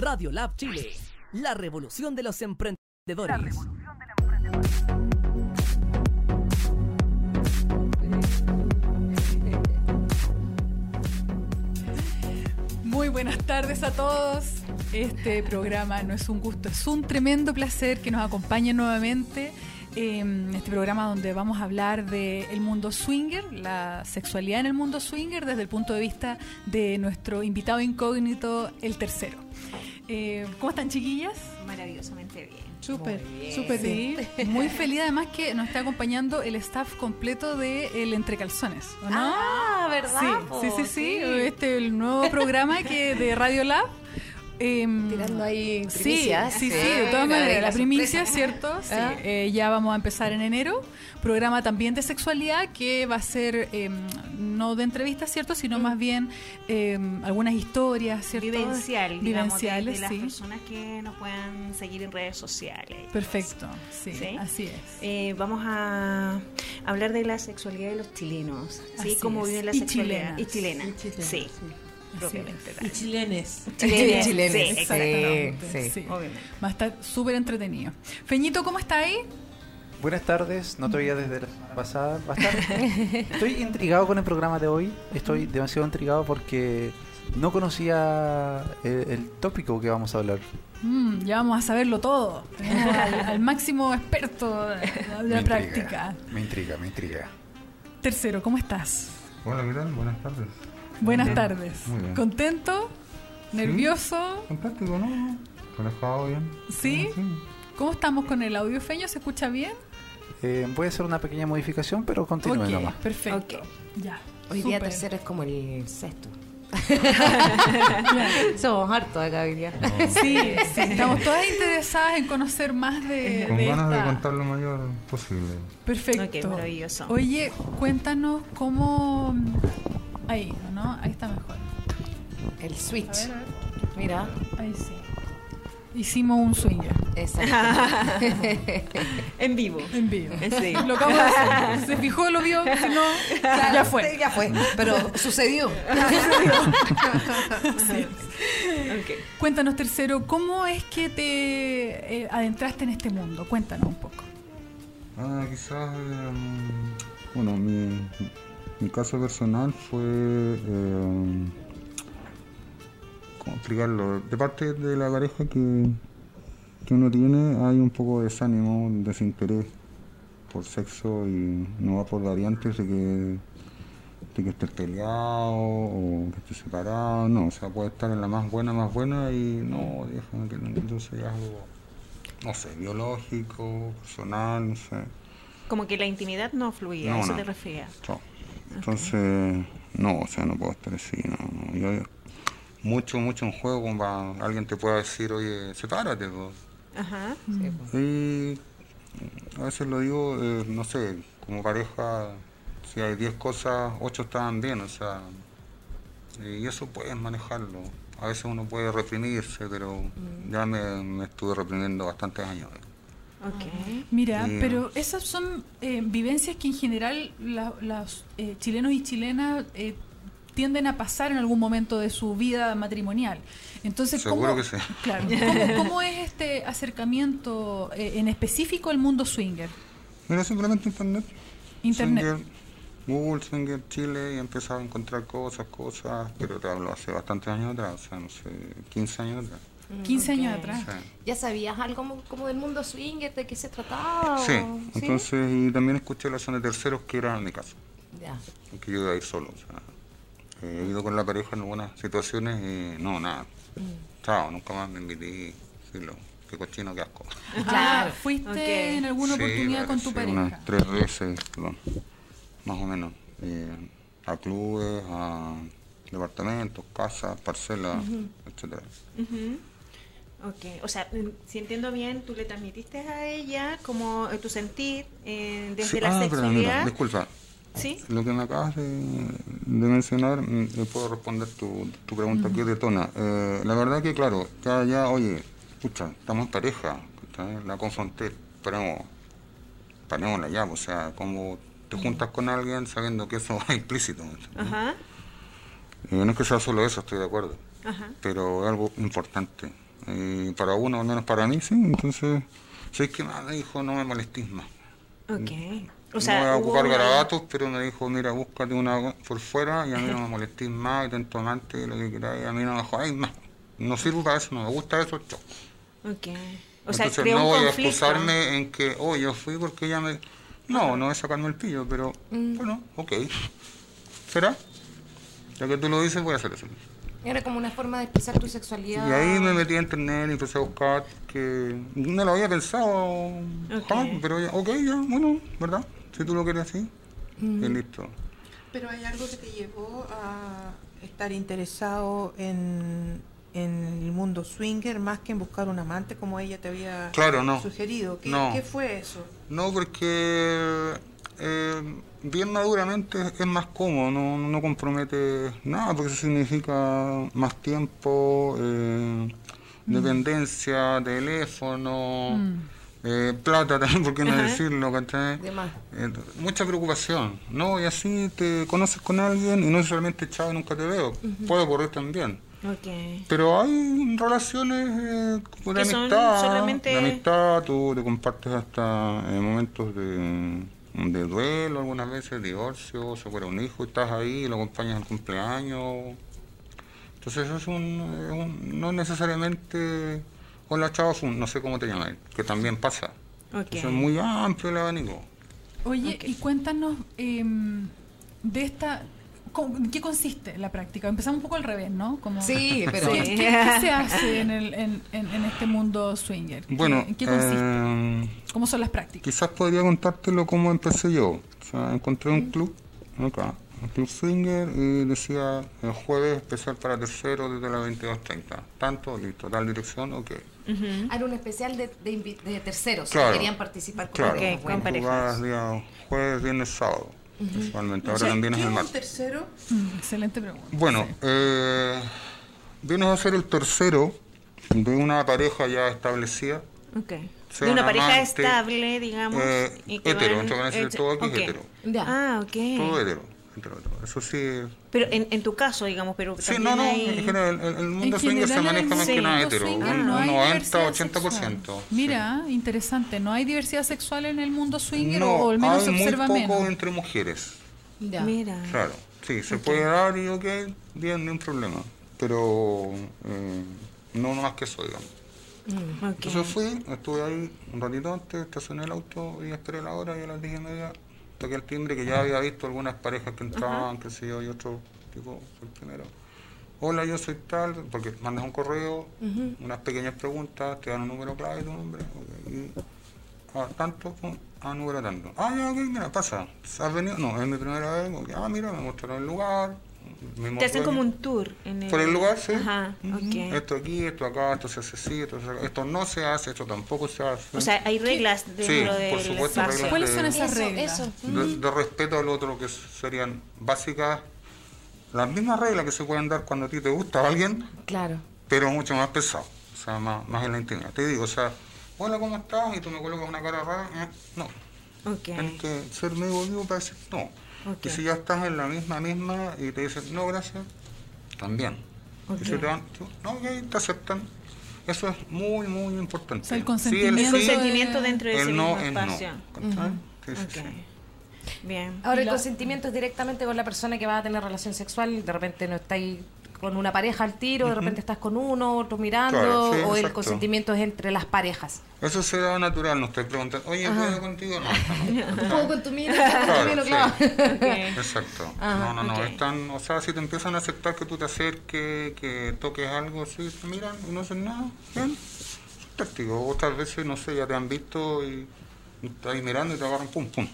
Radio Lab Chile, la revolución de los emprendedores. Muy buenas tardes a todos. Este programa no es un gusto, es un tremendo placer que nos acompañen nuevamente en este programa donde vamos a hablar del mundo swinger, la sexualidad en el mundo swinger desde el punto de vista de nuestro invitado incógnito, el tercero. Eh, ¿Cómo están chiquillas? Maravillosamente bien. Súper, súper sí. Muy feliz además que nos está acompañando el staff completo de El Entre Calzones, ¿o no? Ah, ¿verdad? Sí, sí, sí, sí. Este el nuevo programa que de Radio Lab. Em, Tirando ahí Sí, primicias. sí, sí, Sí, de todas maneras. la La primicia. ¿cierto? Sí, Ah. eh, ya vamos a empezar en enero. Programa también de sexualidad que va a ser em, no de entrevistas, ¿cierto? Sino más bien em, algunas historias, ¿cierto? Vivencial, digamos, de- Vivenciales, de, las sí. personas que nos puedan seguir en redes sociales. Perfecto, sí, ¿Sí? así es. Eh, vamos a hablar de la sexualidad de los chilenos, ¿sí? Así Cómo es. viven la Y sexualidad. chilenas. Y chilena. Y chilenas, sí, propiamente es. tal. Y chilenes. Chilenes, Chilenes, sí, sí, exactamente. sí. Sí. Obviamente. Va a estar súper entretenido. Feñito, ¿cómo está ahí? Buenas tardes, no te veía desde la semana pasada. Bastante. Estoy intrigado con el programa de hoy. Estoy demasiado intrigado porque no conocía el, el tópico que vamos a hablar. Mm, ya vamos a saberlo todo. Tenemos al, al máximo experto de de la práctica. Me intriga, me intriga. Tercero, ¿cómo estás? Hola, ¿qué tal? Buenas tardes. Buenas Bien. tardes. Muy bien. ¿Contento? ¿Nervioso? Fantástico, ¿no? Relajado bien. ¿Sí? ¿Cómo estamos con el audio feño? ¿Se escucha bien? Eh, voy a hacer una pequeña modificación, pero continúe ok, nomás. perfecto. Ya. Hoy día tercero es como el sexto. Somos hartos acá hoy día. Sí, sí, estamos todas interesadas en conocer más de, Con de ganas de contar lo mayor posible. Perfecto. Ok, maravilloso. Oye, cuéntanos cómo... Ahí, ¿no? Ahí está mejor. El A switch. ver, a ver. Mira, Ahí sí. Hicimos un swinger exacto. En vivo. en vivo. Sí. Lo acabo de hacer. Se fijó, lo vio, si no, ya fue. Ya fue. Pero sucedió. Ok. Cuéntanos, tercero, ¿cómo es que te eh, adentraste en este mundo? Cuéntanos un poco. Ah, quizás. em, bueno, mi, mi caso personal fue. em, ¿Cómo explicarlo? De parte de la pareja que, que uno tiene, hay un poco de desánimo, desinterés por sexo y no va por variantes de que, de que estés peleado o que estés separado. No, o sea, puede estar en la más buena, más buena y no, déjame que. Entonces es algo, no sé, biológico, personal, no sé. Como que la intimidad no fluía, No, ¿a eso no. te? Chao. Entonces, no, o sea, no puedo estar así, no, no. Yo, mucho, mucho en juego, como para alguien te pueda decir, oye, sepárate, pues. Ajá. Y a veces lo digo, eh, no sé, como pareja, si hay 10 cosas, 8 estaban bien, o sea, y eso puedes manejarlo. A veces uno puede reprimirse, pero ya me, me estuve reprimiendo bastantes años. Ok. Mira, Sí. pero esas son eh, vivencias que en general la- los eh, chilenos y chilenas eh, tienden a pasar en algún momento de su vida matrimonial. Entonces, Seguro ¿cómo, que sí. Claro, ¿cómo, cómo es este acercamiento eh, en específico al mundo swinger? Mira, simplemente internet. Internet. Swinger, Google, Swinger, Chile, y he empezado a encontrar cosas, cosas, pero te hablo hace bastantes años atrás, o sea, no sé, 15 años atrás. 15 años atrás. Sí. ¿Ya sabías algo como, como del mundo swinger, de qué se trataba? Sí, entonces, y también escuché la zona de terceros que era en mi caso, Ya. que yo iba a ir solo, o sea, he ido con la pareja en algunas situaciones y no, nada, chao, nunca más me invité, filo, qué cochino, qué asco. Ah, ¿Fuiste en alguna Sí, oportunidad con tu pareja? Unas tres veces, no, más o menos, eh, a clubes, a departamentos, casas, parcelas, etcétera. Ujú. Ok, o sea, si entiendo bien, tú le transmitiste a ella como eh, tu sentir eh, desde Sí, la ah, mira, sexualidad. disculpa, ¿Sí? Lo que me acabas de, de mencionar, mm, le puedo responder tu, tu pregunta que detona. Eh, la verdad que, claro, ya, ya, oye, escucha, estamos pareja, la confronté, paremos, parémosla ya, o sea, como te juntas con alguien sabiendo que eso es implícito. Ajá, Eh, no es que sea solo eso, estoy de acuerdo, ajá. pero es algo importante. Y para uno, al menos para mí, sí. Entonces, sé que me dijo, no me molestes más. Ok. O no sea, voy a ocupar una- garabatos, pero me dijo, mira, búscate una por fuera y a mí no me molestes más, y tanto amante, lo que queráis, a mí no me jodáis más. No sirvo para eso, no me gusta eso, chao. Ok. O sea, Entonces creó no voy a excusarme en que, oh, yo fui porque ella me... No, no es sacarme el pillo, pero Mm. bueno, ok. ¿Será? Ya que tú lo dices, voy a hacer eso. Era como una forma de expresar tu sexualidad. Y ahí me metí a internet y empecé a buscar que no lo había pensado, jamás, pero ya, ok, ya, bueno, ¿verdad? Si tú lo quieres así, y listo. Pero hay algo que te llevó a estar interesado en, en el mundo swinger más que en buscar un amante como ella te había Claro, no. sugerido. ¿Qué, No. qué fue eso? No, porque eh, bien maduramente es más cómodo, no, no compromete nada, porque eso significa más tiempo, eh, dependencia, teléfono, eh, plata también, ¿por qué no Ajá. decirlo? Eh, mucha preocupación, ¿no? Y así te conoces con alguien y no solamente chao, nunca te veo. Puede ocurrir también. Pero hay relaciones eh, de amistad, solamente- de amistad, tú te compartes hasta en momentos de, de duelo, algunas veces divorcio, se fuera un hijo y estás ahí, lo acompañas al cumpleaños. Entonces eso es un, es un- no necesariamente, hola chao, un- no sé cómo te llamas, que también pasa. Ok. Eso es muy amplio el abanico. Oye, y cuéntanos em, de esta... ¿cómo- ¿en ¿Qué consiste la práctica? Empezamos un poco al revés, ¿no? Como, Sí, pero ¿Qué, qué- qué se hace en, el, en, en- en este mundo swinger? ¿Qué- Bueno, ¿En qué consiste? eh, ¿Cómo son las prácticas? Quizás podría contártelo cómo empecé yo. O sea, encontré un club acá, un club swinger, y decía el jueves especial para terceros desde las 22.30. Tanto, listo, tal dirección, ok. Era un especial de, de, de terceros Claro. que querían participar con Claro, parejas. Ok, Bueno. con parejas. jugadas día jueves, viernes, sábado. Principalmente. O Ahora sea, también es ¿qué el tercero? Mm, excelente pregunta. Bueno, Sí. eh, vienes a ser el tercero de una pareja ya establecida. Ok. Sea de una un pareja amante, estable, digamos. eh, y que hetero, van- eh, todo aquí es ok. hetero. Ya. Ah, ok. Todo hetero. hetero, hetero. Eso sí, Pero en, en tu caso, digamos, pero Sí, no, no, hay- en general, el, el mundo En swinger se maneja más que nada hetero, un, no hay un 90, diversidad 80%. sexual. sí. Mira, interesante. ¿No hay diversidad sexual en el mundo swinger no, o al menos hay se muy observa poco menos? entre mujeres, Ya. Mira. claro. Sí, se puede dar y ok, bien, ni un problema. Pero eh, no más que eso, digamos. Ok. Entonces fui, estuve ahí un ratito antes, estacioné el auto y esperé la hora y a las 10 y media toqué el timbre que ya había visto algunas parejas que entraban, qué sé yo, y otro tipo, fue el primero. Hola, yo soy tal, porque mandas un correo, unas pequeñas preguntas, te dan un número clave, tu nombre, y ah, tanto, ah, número tanto. Ah, ya, ok, mira, pasa, ¿has venido? No, es mi primera vez, ok, ah, mira, me mostraron el lugar. Te hacen como un tour. En el... Por el lugar, sí. Ajá. Esto aquí, esto acá, esto se hace así, esto, se hace- esto no se hace, esto tampoco se hace. O sea, hay reglas Sí, dentro por del supuesto, espacio. reglas. ¿Cuáles son de- esas reglas? eso. de, de respeto al otro, que serían básicas, las mismas reglas que se pueden dar cuando a ti te gusta alguien, Claro. pero mucho más pesado, o sea, más, más en la intimidad. Te digo, o sea, hola, ¿cómo estás? Y tú me colocas una cara rara, eh, no. Ok. Tienes que ser medio vivo para decir no. Ok. Y si ya estás en la misma, misma, y te dicen, no, gracias, también. Y si te van, tú, no, ok, te aceptan. Eso es muy, muy importante. O sea, el Sí, consentimiento El sí, consentimiento dentro de ese el no mismo no. Bien. Ahora, el consentimiento es directamente con la persona que va a tener relación sexual. De repente no estáis con una pareja al tiro, de repente estás con uno, otro mirando, Claro, sí, o el consentimiento es entre las parejas. Eso se da natural, no estoy preguntando, oye, ¿puedo contigo? No, no, no. Puedo con tu mina, Claro, claro. sí. Ok. Exacto. no, no, no. Están, o sea, si te empiezan a aceptar que tú te acerques, que toques algo, sí, te miran y no hacen nada, bien. Fantástico. Otras veces, no sé, ya te han visto y estás ahí mirando y te agarran, pum, pum.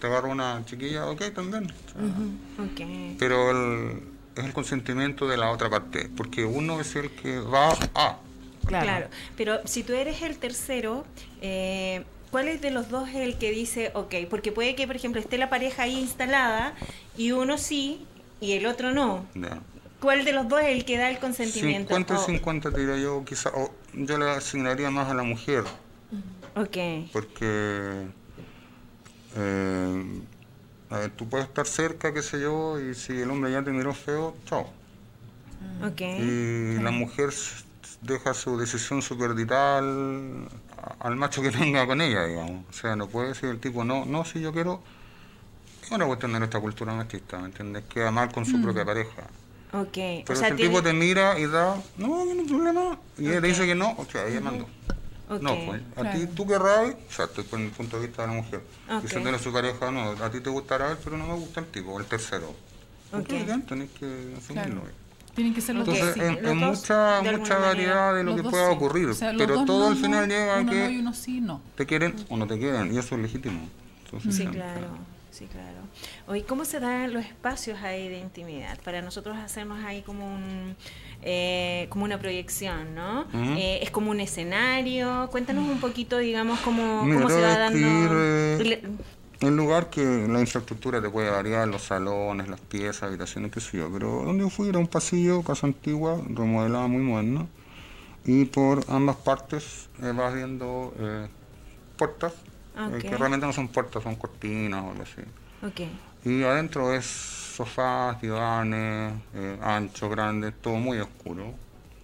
Te agarra una chiquilla, ok, también. O sea. Pero el, es el consentimiento de la otra parte, porque uno es el que va a. Claro. Pero si tú eres el tercero, eh, ¿cuál es de los dos es el que dice, ok? Porque puede que, por ejemplo, esté la pareja ahí instalada y uno sí y el otro no. ¿Cuál de los dos es el que da el consentimiento? 50 y O- 50 diría yo, quizá, o yo le asignaría más a la mujer, ok. porque eh, a ver, tú puedes estar cerca, qué sé yo, y si el hombre ya te miró feo, chao. Ok. Y la mujer deja su decisión superdital al macho que tenga con ella, digamos. O sea, no puede decir el tipo, no, no, si yo quiero. Es una cuestión de nuestra cultura machista, ¿me entiendes? Queda mal con su propia pareja. Ok. Pero o sea, si el tiene- tipo te mira y da, no, no hay problema, y ella te dice que no, o sea, ella mandó. No, pues, a ti tú querrás, o sea, estoy con el punto de vista de la mujer. Ok. Y si tiene su pareja, no, a ti te gustará él, pero no me gusta el tipo, el tercero. Ok. Entonces, tenés que asumirlo. Claro. Tienen que ser los Entonces, dos. sí. en, dos, mucha, mucha variedad de lo que pueda sí. ocurrir, O sea, los pero todo no, al final llega a uno no y que uno sí, no. te quieren o no te quieren, y eso es legítimo. Entonces, Sí, claro, sí, claro. Oye, ¿cómo se dan los espacios ahí de intimidad? Para nosotros hacernos ahí como un eh, como una proyección, ¿no? Eh, es como un escenario. Cuéntanos un poquito, digamos, cómo, Mira, cómo se va dando. eh, El lugar que la infraestructura te puede variar, los salones, las piezas, habitaciones, qué sé yo, pero donde yo fui era un pasillo, casa antigua, remodelada, muy moderna, y por ambas partes eh, vas viendo eh, puertas, eh, Ok. que realmente no son puertas, son cortinas o algo así. Ok, Y adentro es sofás, divanes, eh, anchos, grandes, todo muy oscuro,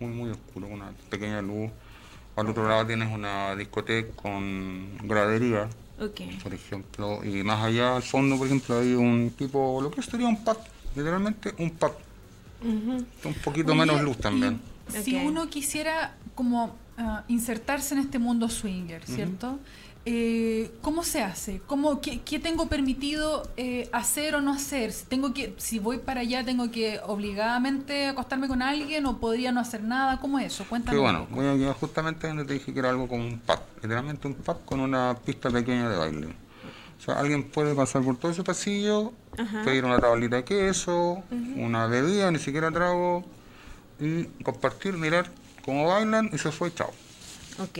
muy, muy oscuro, con una pequeña luz. Al otro lado tienes una discoteca con gradería, ok. por ejemplo, y más allá al fondo, por ejemplo, hay un tipo, lo que sería un pub, literalmente un pub, Ujú. un poquito Oye, menos luz también. y Si uno quisiera como ah, insertarse en este mundo swinger, ¿cierto? Eh, ¿Cómo se hace? ¿Cómo, qué, qué tengo permitido eh, hacer o no hacer? Si, tengo que, si voy para allá, ¿tengo que obligadamente acostarme con alguien o podría no hacer nada? ¿Cómo es eso? Cuéntame. Bueno, voy a llegar justamente donde te dije que era algo como un pub, literalmente un pub con una pista pequeña de baile. O sea, alguien puede pasar por todo ese pasillo, pedir una tablita de queso, una bebida, ni siquiera trago, y compartir, mirar cómo bailan y se fue, chao.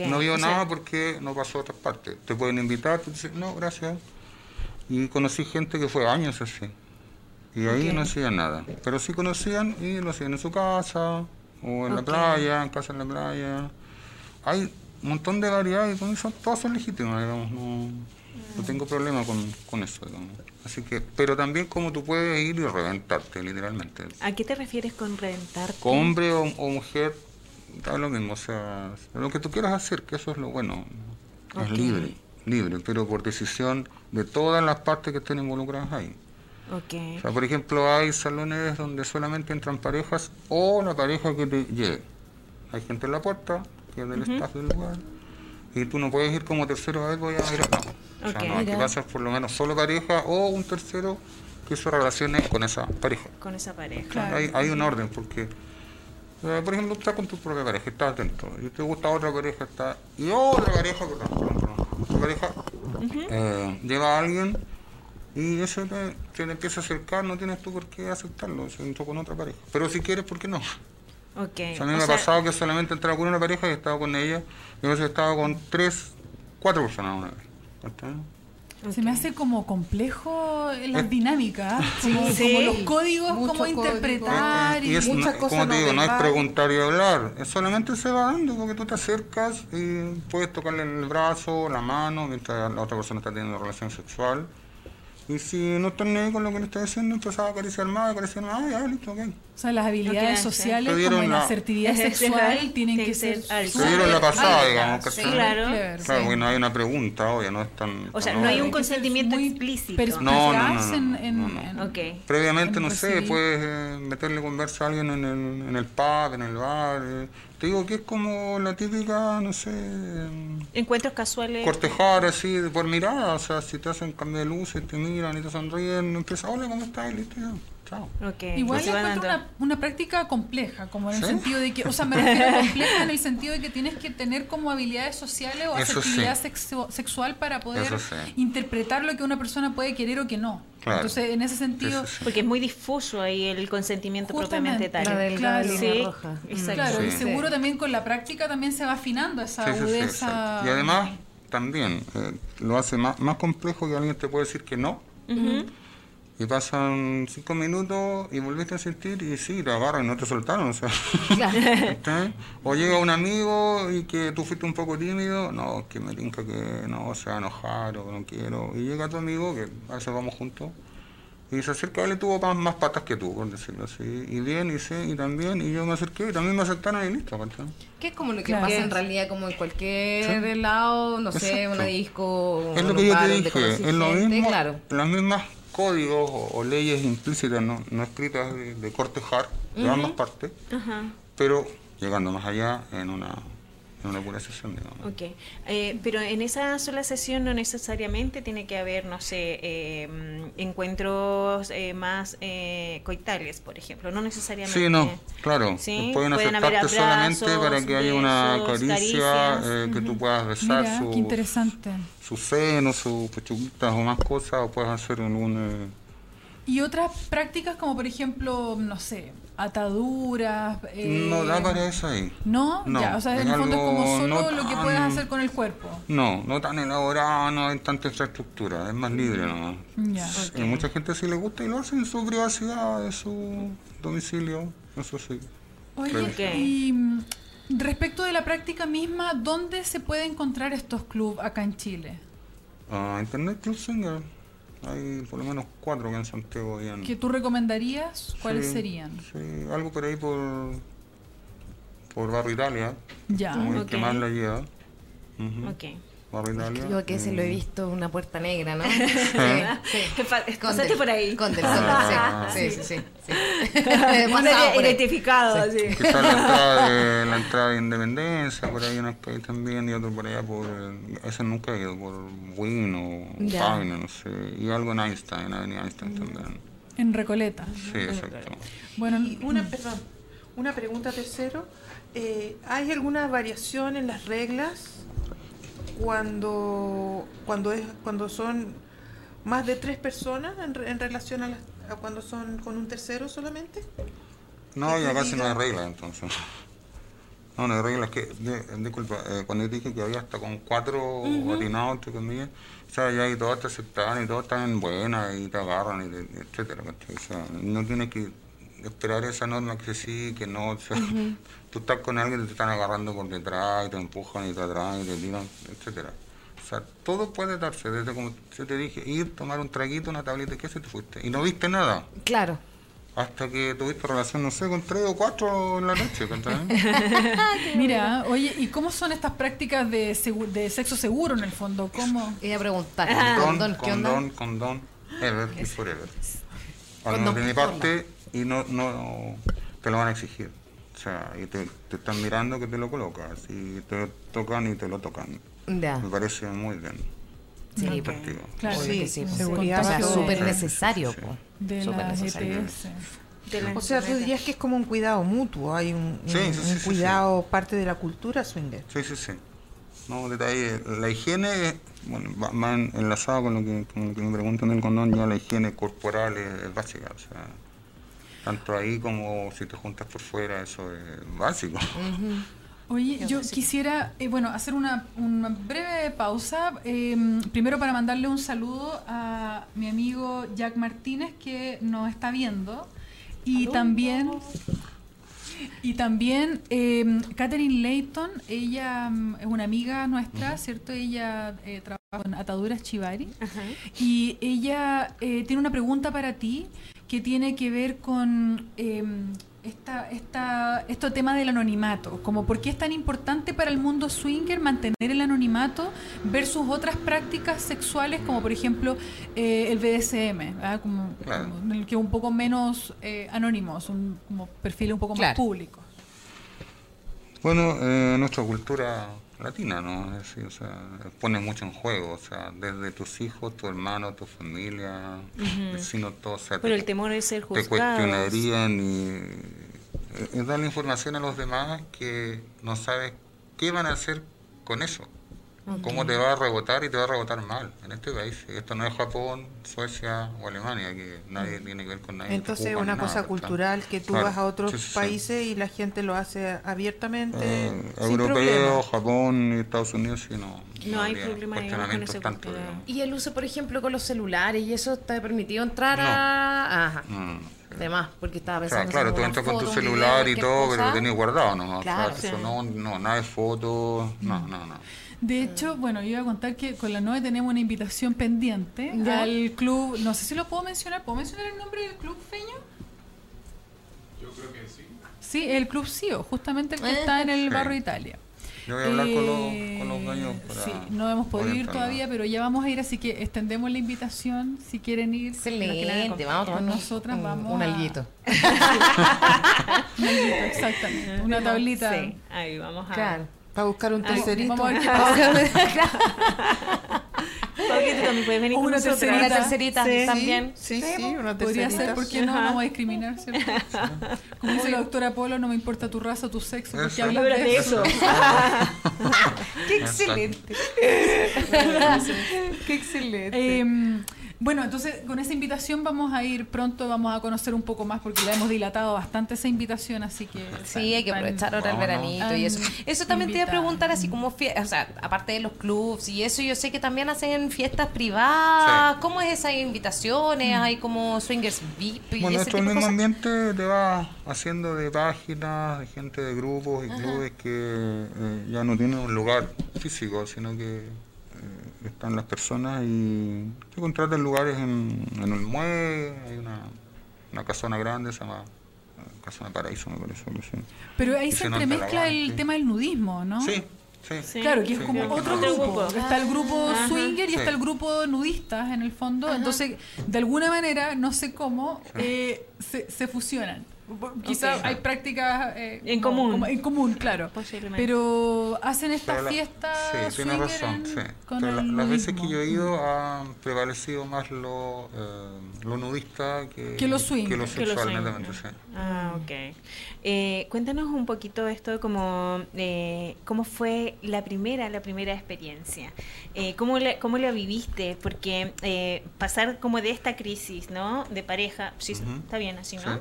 No vio o sea, nada porque no pasó a otras partes. Te pueden invitar, tú dices, no, gracias. Y conocí gente que fue años así. Y ahí no hacían nada. Pero sí conocían y lo hacían en su casa, o en la playa, en casa en la playa. Hay un montón de variedad y con eso todas son legítimas, digamos. No, no tengo problema con, con eso, digamos. Así que, pero también como tú puedes ir y reventarte, literalmente. ¿A qué te refieres con reventar? Con hombre o, o mujer, da lo mismo, o sea, lo que tú quieras hacer, que eso es lo bueno, es Ok. libre, libre, pero por decisión de todas las partes que estén involucradas ahí. O Ok, sea, por ejemplo, hay salones donde solamente entran parejas o la pareja que te lleve. Hay gente en la puerta, que es del staff del lugar, y tú no puedes ir como tercero a ver, voy a ir acá. O sea, no, aquí Mira. pasas por lo menos solo pareja o un tercero que hizo relaciones con esa pareja. con esa pareja. Claro. Hay, hay un orden, porque, eh, por ejemplo, tú estás con tu propia pareja, estás atento, y te gusta otra pareja, está, y otra pareja, perdón, otra pareja, eh, lleva a alguien, y eso te, te empieza a acercar, no tienes tú por qué aceptarlo, se entró con otra pareja. Pero si quieres, ¿por qué no? Ok. O sea, a mí o me ha sea, pasado que solamente he entrado con una pareja y he estado con ella, y a veces he estado con tres, cuatro personas una vez. Se me hace como complejo las Eh, dinámicas, como, Sí. como los códigos, Mucho cómo interpretar. Y, y es, muchas no- cosas como te no digo, no es preguntar y hablar, es solamente se va dando porque tú te acercas y puedes tocarle el brazo, la mano, mientras la otra persona está teniendo relación sexual. Y si no estás ni ahí con lo que le estás diciendo, empiezas a acariciar más, acariciar más, ya, listo, ok. o sea, las habilidades que sociales, como en la- asertividad sexual, tienen tiene que que ser. Te dieron la pasada, digamos, sí, ¿cachai? Claro. claro. Claro, bueno, hay una pregunta, obvio, no es tan... O sea, tan no hay obvio. un consentimiento muy explícito. No, no, no, no, en- no, en- no, no. en- Ok. Previamente, en no sé, puedes eh, meterle conversa a alguien en el, en el pub, en el bar. eh. Te digo que es como la típica, no sé, em, Encuentros casuales. cortejar así por mirada. O sea, si te hacen cambio de luces, te miran y te sonríen, empieza, hola, ¿cómo estás? Y listo, ya, chao. Ok. Igual va encuentro una, una práctica compleja, como en el ¿Sí? sentido de que, o sea, me refiero compleja en el sentido de que tienes que tener como habilidades sociales o Eso asertividad sí. sexu- sexual para poder sí. interpretar lo que una persona puede querer o que no. Claro. Entonces, en ese sentido. Porque es muy difuso ahí el consentimiento propiamente tal. Claro. Sí, roja. exacto. claro, Sí. y seguro también con la práctica también se va afinando esa Sí, sí, sí, agudeza. Y además, también, eh, lo hace más, más complejo que alguien te puede decir que no. Y pasan cinco minutos y volviste a sentir y sí, te agarran y no te soltaron. O, sea, o llega un amigo y que tú fuiste un poco tímido, no, que me tinca que no se va a enojar o que no quiero. Y llega tu amigo, que a veces vamos juntos, Y se acerca a él y tuvo más, más patas que tú, por decirlo así. Y bien, y sí, y también. Y yo me acerqué y también me aceptaron y listo, ¿cachai? Que es como lo que Claro. pasa en realidad como en cualquier lado, no sé, Exacto. una disco, Es un lo que yo te dije, es lo mismo, claro. las mismas códigos o, o leyes implícitas, no, no escritas de, de corte hard, de ambas partes, pero llegando más allá en una, en una pura sesión, digamos. Ok, Eh, pero en esa sola sesión no necesariamente tiene que haber, no sé, eh, encuentros eh, más eh, coitales, por ejemplo, no necesariamente. Sí, no, claro. Sí, Pueden acercarte solamente para que haya una caricia, caricias. eh, que tú puedas besar Mira, su, qué interesante. sus senos, sus pechuguitas o más cosas, o puedes hacer algún... Y otras prácticas como por ejemplo, no sé, ataduras. eh, no da para eso ahí. ¿No? No, ya, o sea, en el fondo es como solo no lo que puedes hacer con el cuerpo. No, no tan elaborado, no hay tanta infraestructura, es más libre nomás. Ya. Y mucha gente sí le gusta y lo hace en su privacidad, de su domicilio, eso sí. Oye, Ok. y mm, respecto de la práctica misma, ¿dónde se puede encontrar estos clubes acá en Chile? Ah, Internet Club Singer, hay por lo menos cuatro que en Santiago habían. ¿Que tú recomendarías? ¿Cuáles Sí, serían? Sí, algo por ahí por, por Barrio Italia, Ya. como el ok. que más la lleva. Ujú, Ok. Creo que ese lo he Mm. visto, una puerta negra, ¿no? Sí. Pasaste por ahí. Condel, Ah. sí, sí, sí. identificado, sí. Quizás la entrada de la entrada de Independencia, por ahí en el país también, y otro por allá por. Ese nunca he ido, por Win o. Pavine, no sé. Y algo en Einstein, en Avenida Einstein también. En Recoleta. Sí, exacto. Bueno, Y una, perdón, una pregunta tercero. Eh, ¿Hay alguna variación en las reglas cuando cuando es cuando son más de tres personas en, en relación a, las- a cuando son con un tercero solamente? No, ya te casi no hay reglas entonces. No, no hay reglas que. de- disculpa, eh, cuando yo dije que había hasta con cuatro orinados, entre comillas, o sea, ya ahí todos te aceptan y todos están buenas y te agarran, y te- etcétera. O sea, no tienes que esperar esa norma que sí, que no. O sea, tú estás con alguien y te están agarrando por detrás y te empujan y te atraen y te tiran, etcétera. O sea, todo puede darse, desde como yo te dije, ir, tomar un traguito, una tableta de queso y te fuiste. Y no viste nada. Claro. Hasta que tuviste relación, no sé, con tres o cuatro en la noche, mira, oye, ¿y cómo son estas prácticas de, segu- de sexo seguro en el fondo? ¿Cómo? Iba a preguntar, Condón, ¿condón qué onda? condón, condón, ever y forever. Al Condón menos de mi parte, y no, no te lo van a exigir. Sea, y te, te están mirando que te lo colocas, y te tocan y te lo tocan. Ya. Me parece muy bien. Sí, Ok. Digo, Claro, obvio que Sí, sí. seguridad O sea, súper Sí, necesario. sí. po. de Súper las necesario. La O sea, tú dirías que es como un cuidado mutuo, hay un, un- Sí, sí, sí, un sí, cuidado parte de la cultura swinger. Sí, sí, sí. No, detalle. La higiene, bueno, va, va en- enlazado con lo, que, con lo que me preguntan del condón, ya la higiene corporal es, es básica. O sea, tanto ahí como si te juntas por fuera, eso es básico. Oye, yo quisiera, eh, bueno, hacer una, una breve pausa. eh, primero para mandarle un saludo a mi amigo Jack Martínez que nos está viendo. Y también, y también eh, Catherine Layton, ella mm, es una amiga nuestra, ¿cierto? Ella eh, trabaja con Ataduras Chivari. Ajá. Y ella eh, tiene una pregunta para ti que tiene que ver con eh, esta, esta, este tema del anonimato. Como por qué es tan importante para el mundo swinger mantener el anonimato versus otras prácticas sexuales como por ejemplo eh, el BDSM, ¿verdad? como, Claro. como en el que es un poco menos eh, anónimo, son como perfiles un poco más Claro. públicos. Bueno, eh, nuestra cultura latina, ¿no? Es decir, o sea, pone mucho en juego, o sea, desde tus hijos, tu hermano, tu familia, vecinos, todos, o sea, Por te- el temor de ser te juzgados. cuestionarían y eh, es darle información a los demás que no sabes qué van a hacer con eso. Cómo te va a rebotar y te va a rebotar mal en este país. Esto no es Japón, Suecia o Alemania, que nadie tiene que ver con nadie. no Entonces es una nada, cosa ¿cachai? cultural que tú Claro, vas a otros sí, sí, sí. países y la gente lo hace abiertamente. Eh, sin europeo, problema. Japón y Estados Unidos, sí, no. No hay habría problema, con esa tanto. Y el uso, por ejemplo, con los celulares, ¿y eso está permitido entrar No. a...? Ajá. No, no, no. Además, porque estaba O pensando. sea, claro, en tú entras con tu celular y todo, pero cosa. lo tenías guardado nomás. Claro. Claro, eso no, no, nada de fotos, no, no, no. De hecho, bueno, yo iba a contar que con la NOE tenemos una invitación pendiente Ya. al club, no sé si lo puedo mencionar, ¿puedo mencionar el nombre del club Feño? Yo creo que sí. Sí, el club CIO, justamente el que Eh. está en el Sí. barrio Italia. Yo voy a hablar con, Eh, los, con los dueños para Sí, no hemos podido ir todavía, pero ya vamos a ir, así que extendemos la invitación si quieren ir. Excelente, vamos a tomar nosotras, un, vamos un a- alguito. Un alguito, exactamente, una tablita. Sí, ahí vamos a... Claro. Para buscar un Ay, tercerito. Vamos a ver qué pasa. Porque tú también puedes venir con una tercerita. Una tercerita Sí. también. Sí, sí, una Podría ser, tercerita. ¿por qué no? Ajá. Vamos a discriminar, ¿cierto? Como dice la doctora Polo, no me importa tu raza, tu sexo, porque hablas de de eso. eso. Qué excelente. Qué excelente. Eh, bueno, entonces con esa invitación vamos a ir pronto, vamos a conocer un poco más porque la hemos dilatado bastante esa invitación, así que... Sí, hay que aprovechar ahora el veranito y eso. Eso también te iba a preguntar, así como, o sea, aparte de los clubs y eso, yo sé que también hacen fiestas privadas. Sí. ¿Cómo es esas invitaciones? ¿Hay como swingers VIP y Bueno, ese esto el tipo mismo cosas? ambiente te va haciendo de páginas, de gente de grupos y clubes que eh, ya no tienen un lugar físico, sino que están las personas y te contratan lugares en, en el muelle, hay una, una casona grande, se llama eh, Casona Paraíso, me parece. algo así. Pero ahí Y se se entremezcla la el tema del nudismo, ¿no? Sí, sí. Sí. Claro, que es Sí. como Sí. otro grupo. Está el grupo Ajá. swinger y Sí. está el grupo nudistas en el fondo. Entonces, de alguna manera, no sé cómo, eh, se, se fusionan. Quizás Ok. hay prácticas eh, En como- común. como- en común, claro. Posiblemente. Pero hacen estas fiestas Sí, tienes swinger razón, en- sí. con Pero la- el las veces que yo he ido han prevalecido más lo, eh, lo nudista que, Que lo swing. que lo Que lo sexual, swing, sí. Ah, ok. Eh, cuéntanos un poquito esto, como eh, cómo fue la primera, la primera experiencia. Eh, ¿cómo, la, ¿Cómo la viviste? Porque eh, pasar como de esta crisis, ¿no? De pareja, sí, Ujú. está bien así, ¿no? Sí.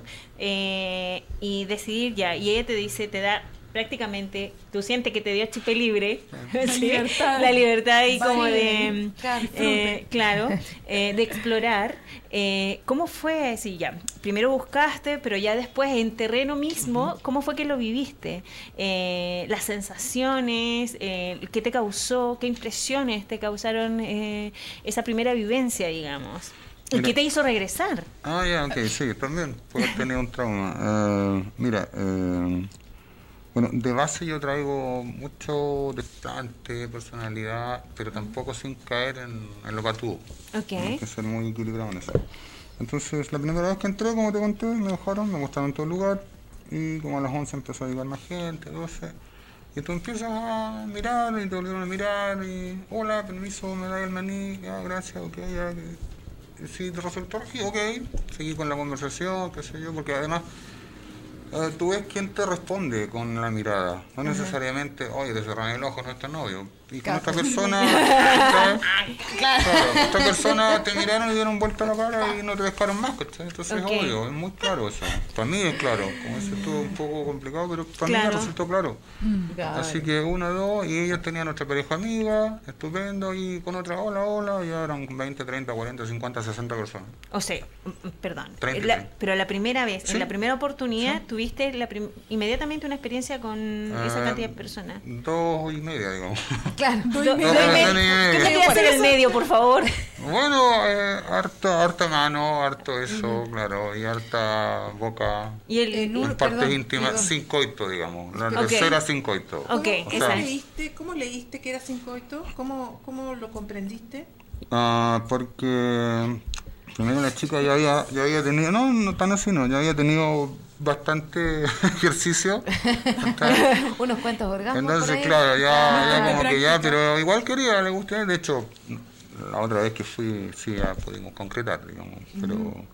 Eh, y decidir ya, y ella te dice, te da prácticamente, tú sientes que te dio chip libre, ¿sí? libertad. la libertad y como de, claro, eh, claro, eh, de explorar. Eh, ¿Cómo fue así ya? Primero buscaste, pero ya después en terreno mismo, ¿cómo fue que lo viviste? Eh, las sensaciones, ¿qué te causó? ¿Qué impresiones te causaron eh, esa primera vivencia, digamos? ¿Y Mira. qué te hizo regresar? Ah, ya, ok, sí, también puedo tenido un trauma. Eh, mira, eh, bueno, de base yo traigo mucho desplante, personalidad, pero tampoco sin caer en, en lo patudo. Ok. Hay que ser muy equilibrado en eso. Entonces, la primera vez que entré, como te conté, me dejaron, me gustaron todo el lugar, y como a las 11 empezó a llegar más gente, 12. Y tú empiezas a mirar y te volvieron a mirar y, hola, permiso, me da el maní, ya, gracias, ok, ya. Si te resultó aquí, ok, seguí con la conversación, qué sé yo, porque además eh, tú ves quién te responde con la mirada, no necesariamente, oye, te cerran el ojo, no está novio. Y con esta persona. Claro, esta persona te miraron y dieron vuelta la cara y no te pescaron más, ¿cachai? Entonces Ok. es obvio, es muy claro eso. Para mí es claro, como eso estuvo un poco complicado, pero para mí Claro. me resultó claro. Así que una, dos, y ellos tenían otra pareja amiga, estupendo, y con otra, hola, hola, ya eran 20, 30, 40, 50, 60 personas. O sea, mm, mm, perdón, la- pero la primera vez, Sí. en la primera oportunidad, Sí. tuviste la inmediatamente una experiencia con esa Ah, cantidad de personas. Dos y media, digamos. Claro. Doy Do- mi- doy no, me- no, no, ¿Qué me quieres hacer el medio, por favor? Bueno, eh, harta, harta mano, harto eso, claro, y harta boca. Y el, un- En partes íntimas, sin coito, digamos. La Ok. tercera sin coito. Ok, ¿Cómo, cómo leíste, ¿Cómo leíste que era sin coito? ¿Cómo, cómo lo comprendiste? Ah, porque primero la chica ya había, ya había tenido, no, no tan así, no, ya había tenido bastante ejercicio. Unos cuantos orgasmos. Entonces, claro, ya, ya Ah, como que ya, pero igual quería, le gustó. De hecho, la otra vez que fui, sí, ya pudimos concretar, digamos. Pero.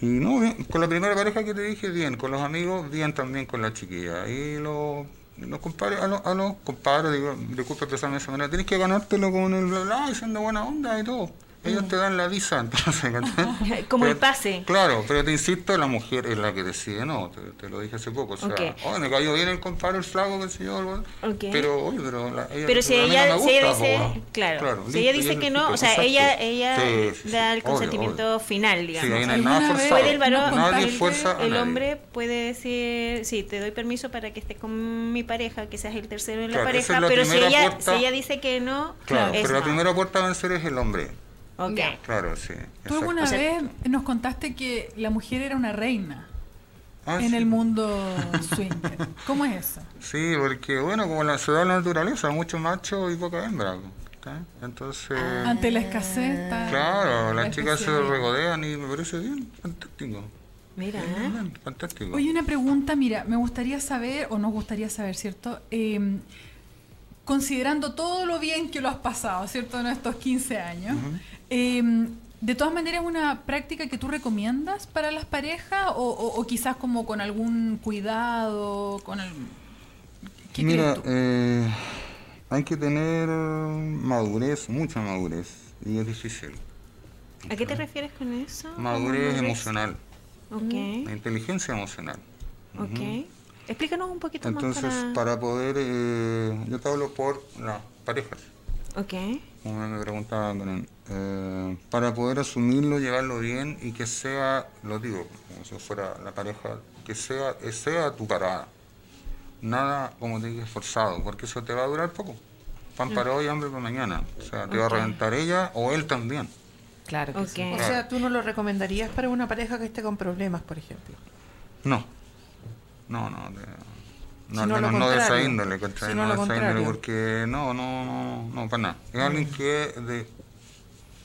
Y no, bien, con la primera pareja que te dije, bien. Con los amigos, bien también con la chiquilla. Y los, los compadres, a los, a los compadres, digo, disculpa expresarme de esa manera, tenés que ganártelo con el bla bla, y siendo buena onda y todo. Ellos te dan la visa, entonces. Como el pase. Claro, pero te insisto, la mujer es la que decide, no, te, te lo dije hace poco, o sea, Ok. "Oye, me cayó bien el compadre, el flaco, qué sé yo, algo". Ok. pero, oye, pero la, ella, Pero si no ella, si ella dice, po, claro, si listo, ella dice que no, o sea, exacto. ella, ella Sí, sí, sí, da el obvio, consentimiento obvio. final, Sí, digamos. ahí no hay ¿Alguna nada vez forzado. Puede el varón, ¿No Nadie fuerza a el nadie. hombre puede decir, sí, te doy permiso para que estés con mi pareja, que seas el tercero en la Claro, pareja, es la pero si ella, puerta. si ella dice que no, Claro, pero la primera puerta a vencer es el hombre. Ok. Ya. Claro, sí. Tú exacto. alguna O sea- vez nos contaste que la mujer era una reina Ah, en sí. el mundo swinger. ¿Cómo es eso? Sí, porque bueno, como la ciudad de la naturaleza, mucho macho y poca hembra. Entonces, Ante la escasez está claro, la las chicas se regodean y me parece bien, fantástico. Mira, Bien, fantástico. Oye, una pregunta, mira, me gustaría saber, o nos gustaría saber, ¿cierto? Eh, considerando todo lo bien que lo has pasado, ¿cierto? En estos 15 años, eh, ¿de todas maneras una práctica que tú recomiendas para las parejas o, o- o quizás como con algún cuidado, con el... ¿Qué Mira, crees tú? eh, hay que tener madurez, mucha madurez, y es difícil. ¿a qué te refieres con eso? Madurez emocional, Ok, la inteligencia emocional. ok. Explícanos un poquito Entonces, más para... para poder, eh, yo te hablo por las parejas. Ok, como me preguntaba eh, para poder asumirlo, llevarlo bien y que sea, lo digo, como si fuera la pareja, que sea, que sea tu parada. Nada, como te dije, forzado, porque eso te va a durar poco. Pan para hoy, hambre para mañana. O sea, te va a reventar ella o él también. Claro que ok. sí. O sea, tú no lo recomendarías para una pareja que esté con problemas, por ejemplo. No. No, no. no, Sino lo menos no de esa índole, ¿cachai? Sino No de esa índole, porque no, no, no, no, para nada. Es alguien que de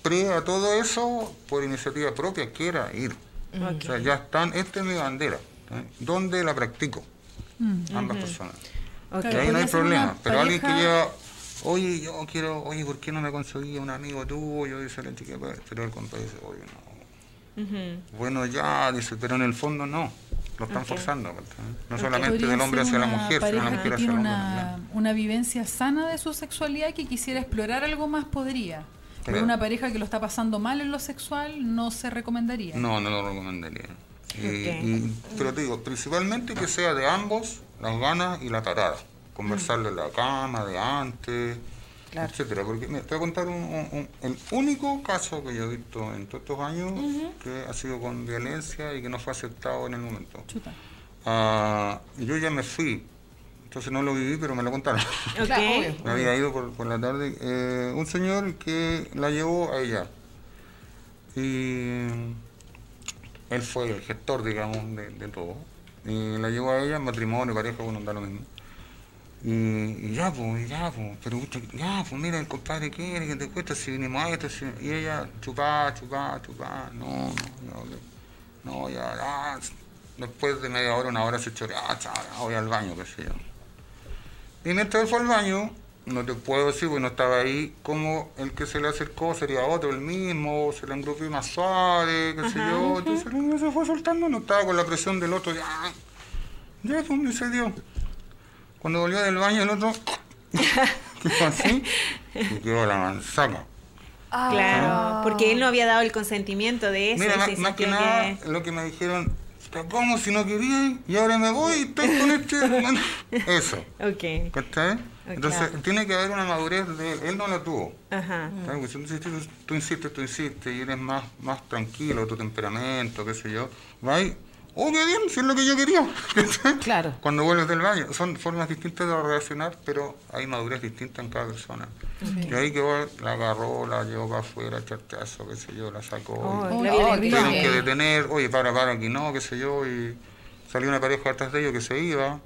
pre a todo eso, por iniciativa propia, quiera ir. O sea, ya están, esta es mi bandera. ¿eh? ¿Dónde la practico? Mm. Ambas personas. Y ahí no hay problema. Pero alguien que lleva, oye, yo quiero, oye, ¿por qué no me conseguí un amigo tuyo? Dice la chica, pero el compadre dice, oye, no. Bueno, ya, dice, pero en el fondo no. Lo están forzando. No solamente del hombre hacia la mujer, sino de la mujer hacia el hombre una, vivencia sana de su sexualidad que quisiera explorar algo más podría. Pero Claro. una pareja que lo está pasando mal en lo sexual no se recomendaría. No, no lo recomendaría. Y- Ok. y- pero te digo, principalmente que sea de ambos las ganas y la parada. Conversarle en la cama de antes, Claro. etcétera. Porque mira, te voy a contar un, un- un- el único caso que yo he visto en todos estos años que ha sido con violencia y que no fue aceptado en el momento. Chuta. Ah, yo ya me fui, entonces no lo viví, pero me lo contaron. Me había ido por, por la tarde. eh, un señor que la llevó a ella. Y él fue el gestor, digamos, de, de todo. Y la llevó a ella, matrimonio, pareja, bueno, da lo mismo. Y, y ya, pues, ya, pues, pero ya, pues mira, el compadre quiere que te cuesta si vinimos a esto. si- y ella, chupá, chupá, chupá, no, no, no, no, ya, ya. Después de media hora, una hora se chorea, chao, ya, voy al baño, qué sé yo. Y mientras fue al baño, no te puedo decir, porque no estaba ahí, como el que se le acercó sería otro, el mismo, se le engrupió más suave, qué sé yo. Entonces el niño se fue soltando, no estaba con la presión del otro, ya, ya, pues me se dio. Cuando volvió del baño el otro, quedó así, y quedó la manzaca. Claro, porque él no había dado el consentimiento de eso. Mira, más, que nada, lo que me dijeron, "Pero ¿cómo si no quería? Y ahora me voy y estoy con este... Eso. Ok, ¿Cachai? Entonces, claro. tiene que haber una madurez de él. Él no la tuvo. ajá. si tú insistes, tú insistes, tú insistes, y eres más, más tranquilo, tu temperamento, qué sé yo. Va oh, qué bien, si es lo que yo quería. Claro. Cuando vuelves del baño. Son formas distintas de reaccionar, pero hay madurez distinta en cada persona. Y ahí que la agarró, la llevó para afuera, charchazo, qué sé yo, la sacó. Oh, y- Oh, tuvieron que detener, oye, para, para, aquí no, qué sé yo, y salió una pareja atrás de ellos que se iba,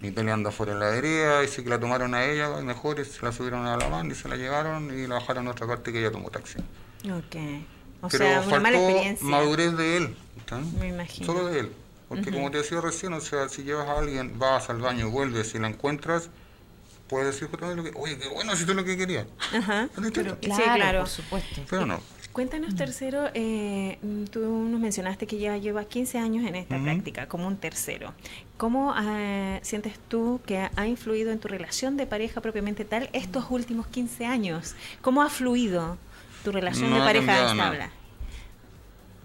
y peleando afuera en la vereda, y sí que la tomaron a ella, y mejor y se la subieron a la van y se la llevaron y la bajaron a otra parte que ella tomó taxi. Ok. O Pero sea, una mala faltó experiencia. madurez de él. Me imagino. Solo de él. Porque como te decía recién, o sea, si llevas a alguien, vas al baño, vuelves y la encuentras, puedes decir justamente lo que, oye, qué bueno, si tú lo que querías. Ajá. Sí, Claro, claro. por supuesto. Pero no. Cuéntanos, tercero, eh, tú nos mencionaste que ya llevas 15 años en esta práctica, como un tercero. ¿Cómo eh, sientes tú que ha influido en tu relación de pareja propiamente tal estos últimos 15 años? ¿Cómo ha fluido? Tu relación No de pareja cambiado nada. estable.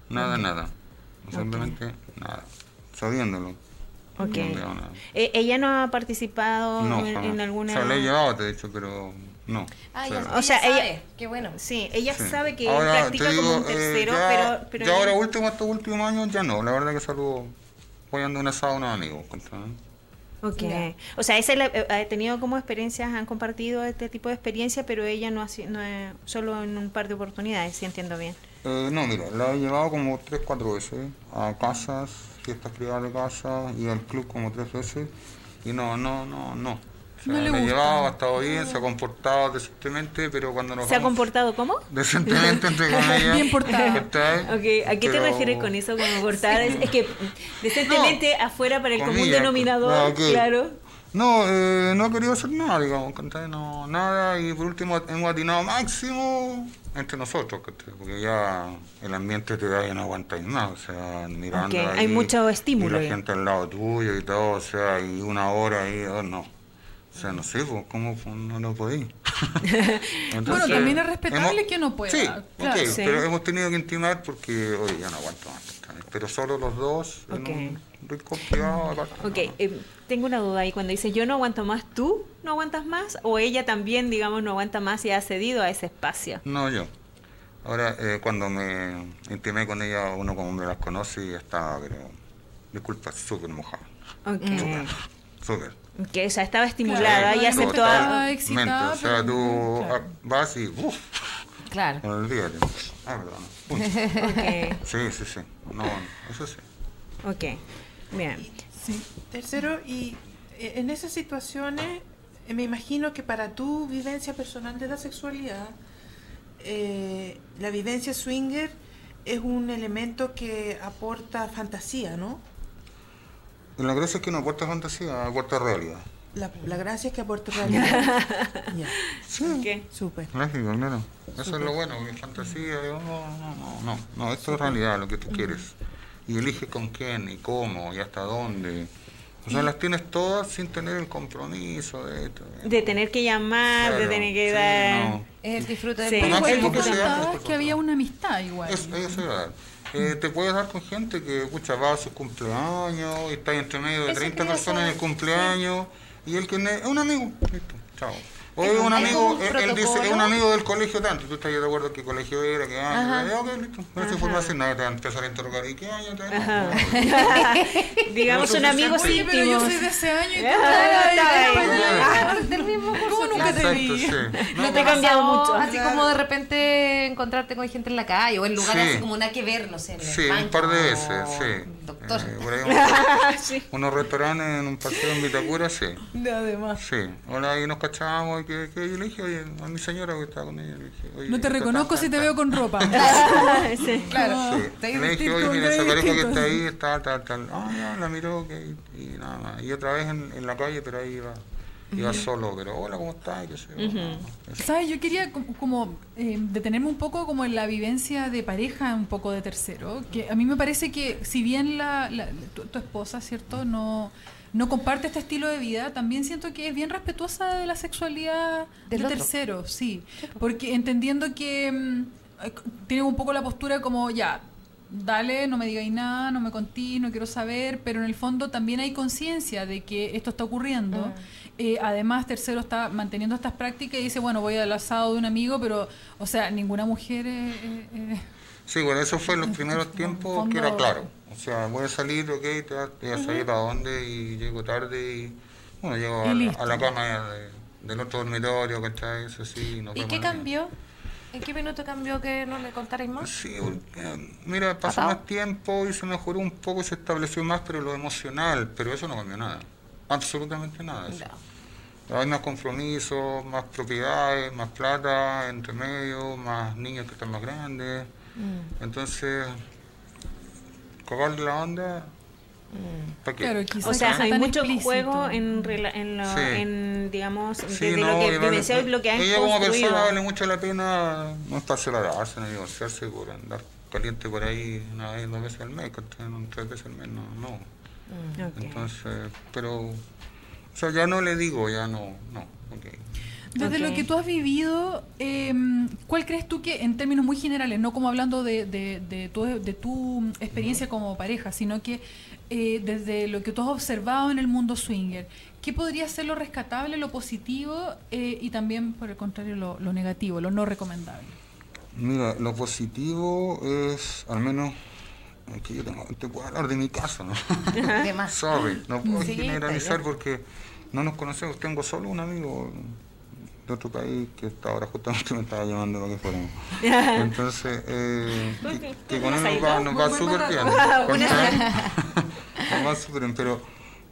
Nada, nada. Simplemente nada. Sabiéndolo. Ok. No nada. Eh, ¿Ella no ha participado No, en, en alguna...? O sea, le he llevado, te he dicho, pero no. Ah, O sea, ella ella- sabe. Qué bueno. Sí, ella Sí. sabe que Ahora, practica te como un digo, eh, tercero, ya, pero... pero ya ahora ella- último, estos últimos años, ya no. La verdad que salgo apoyando un asado a unos amigos. Ok. O sea, esa eh, ha tenido como experiencias, han compartido este tipo de experiencia, pero ella no ha sido, no solo en un par de oportunidades, si entiendo bien. Eh, no, mira, la he llevado como tres, cuatro veces a casas, fiestas privadas de casa y al club como tres veces. Y no, no, no, no. O sea, No le la he gusta. llevado, ha estado bien, se ha comportado decentemente, pero cuando nos ¿Se ha vamos- comportado cómo? Decentemente, entre comillas. Bien portada. ¿cachai? Ok, ¿a qué te Pero- refieres con eso como cortar? Es, es que decentemente afuera para el común comillas, denominador, ah, ok. claro. No, eh, no he querido hacer nada, digamos. No, nada, y por último hemos atinado máximo entre nosotros. Porque ya el ambiente te da y no aguantáis más, o sea, mirando Ok, ahí, hay mucho estímulo Y la ya. gente al lado tuyo y todo, o sea, y una hora ahí, oh, no. O sea, no sé, ¿cómo no lo podí? Bueno, también es respetable que no pueda, Sí, claro. Sí. pero hemos tenido que intimar porque, oye, ya no aguanto más. Pero solo los dos Ok. en un rico privado aparte. Ok, eh, tengo una duda ahí. Cuando dice yo no aguanto más, ¿tú no aguantas más? ¿O ella también, digamos, no aguanta más y ha cedido a ese espacio? No, yo. Ahora, eh, cuando me intimé con ella, uno como hombre las conoce y estaba, pero, disculpa, súper mojado. Ok. Súper. Que ya estaba estimulada Claro, y aceptó estaba a... excitada, O sea, tú claro. vas y, uff, Claro. olvídate. Ah, perdón. Uy. Ok, Sí, sí, sí. No, eso sí. ok. Bien. Sí. Tercero, y eh, en esas situaciones, eh, me imagino que para tu vivencia personal de la sexualidad, eh, la vivencia swinger es un elemento que aporta fantasía, ¿no? Y la gracia es que no aporta fantasía, aporta realidad. La, la gracia es que aporta realidad. ya, Ok. súper. Lógico, claro. Eso es lo bueno, que fantasía, digo, no, no, no, no, no, esto es realidad, lo que tú quieres. Y eliges con quién y cómo y hasta dónde. O sea, las tienes todas sin tener el compromiso de esto. De tener que llamar, de tener que sí, dar... no. Es el disfrute del Sí. Pero que que había una amistad igual. Eso, eso iba te puedes dar con gente que pucha, va a su cumpleaños y está entre medio de Eso 30 quería personas en el cumpleaños y el que es un amigo. Listo, chao. O Hay es un amigo, él, él dice, es un amigo del colegio tanto, tú estás de acuerdo qué colegio era, qué año, Ajá. ya, ok, listo, esa información nadie te va a empezar a interrogar, ¿y qué año te. No, digamos No, un amigo Oye, pero yo soy de ese año y tú Ah, estás. Ah, del mismo curso, ¿Cómo nunca te vi? sí. ¿No No, te ha cambiado mucho. Así como de repente encontrarte con gente en la calle o en lugares Sí. así como nada que ver, no sé. Sí, un par de veces, sí. Doctor. Eh, ahí unos, Sí. restaurantes en un paseo en Vitacura, sí. Además. Sí, ahora ahí nos cachábamos que, que yo le dije oye, a mi señora que estaba con ella. Le dije, oye, No te reconozco tan, si te tan, veo con ropa. Sí. Claro. Sí. Te Le vestir dije, oye, con mira, esa traje pareja que está ahí, está, tal, tal. Ah, ya, la miró, ok, y nada más. Y otra vez en, en la calle, pero ahí iba, iba solo, pero hola, ¿cómo estás? ¿Sabes? Yo quería como, como, eh, detenerme un poco como en la vivencia de pareja, un poco de tercero, que a mí me parece que si bien la, la- tu, tu esposa, ¿cierto? No, no comparte este estilo de vida, también siento que es bien respetuosa de la sexualidad Del otro. tercero, sí. Porque entendiendo que mm, eh, tiene un poco la postura como, ya, dale, no me digáis nada, no me contí, no quiero saber, pero en el fondo también hay conciencia de que esto está ocurriendo. Eh, además, tercero está manteniendo estas prácticas y dice, bueno, voy al asado de un amigo, pero, o sea, ninguna mujer... eh, eh, Sí, bueno, eso fue en los primeros tiempos fondo- que era claro. O sea, voy a salir, ok, te vas a salir para dónde y llego tarde y, bueno, llego Y a, la- listo. a la cama de- del otro dormitorio, ¿cachai? Eso sí, nos ¿Y qué cambió? ¿En qué minuto cambió que no le contarais más? Sí, porque, mira, pasó más tiempo y se mejoró un poco, se estableció más, pero lo emocional, pero eso no cambió nada. Absolutamente nada. Eso. Hay más compromisos, más propiedades, más plata entre medio, más niños que están más grandes. Mm. Entonces, cagarle la onda, ¿para qué? claro, quizás O sea, hay mucho explícito. juego en, rela- en, lo- Sí. en, digamos, Sí, no, lo que vale- y lo que han Ella como persona vale mucho la pena no estarse la darse, no divorciarse por andar caliente por ahí una vez, dos veces al mes, tres veces al mes, no. no. Ok. Entonces, pero, o sea, ya no le digo, ya no, no, ok. Desde lo que tú has vivido, eh, ¿cuál crees tú que, en términos muy generales, no como hablando de, de, de tu, de tu experiencia como pareja, sino que eh, desde lo que tú has observado en el mundo swinger, ¿qué podría ser lo rescatable, lo positivo eh, y también, por el contrario, lo, lo negativo, lo no recomendable? Mira, lo positivo es, al menos, es que yo tengo, te puedo hablar de mi caso, ¿no? Sorry, no puedo Sí, generalizar porque no nos conocemos. Tengo solo un amigo de otro país que está ahora justamente me estaba llamando para que fuéramos. Entonces, eh, que, que con él nos va, nos va súper bien. Nos va súper bien, pero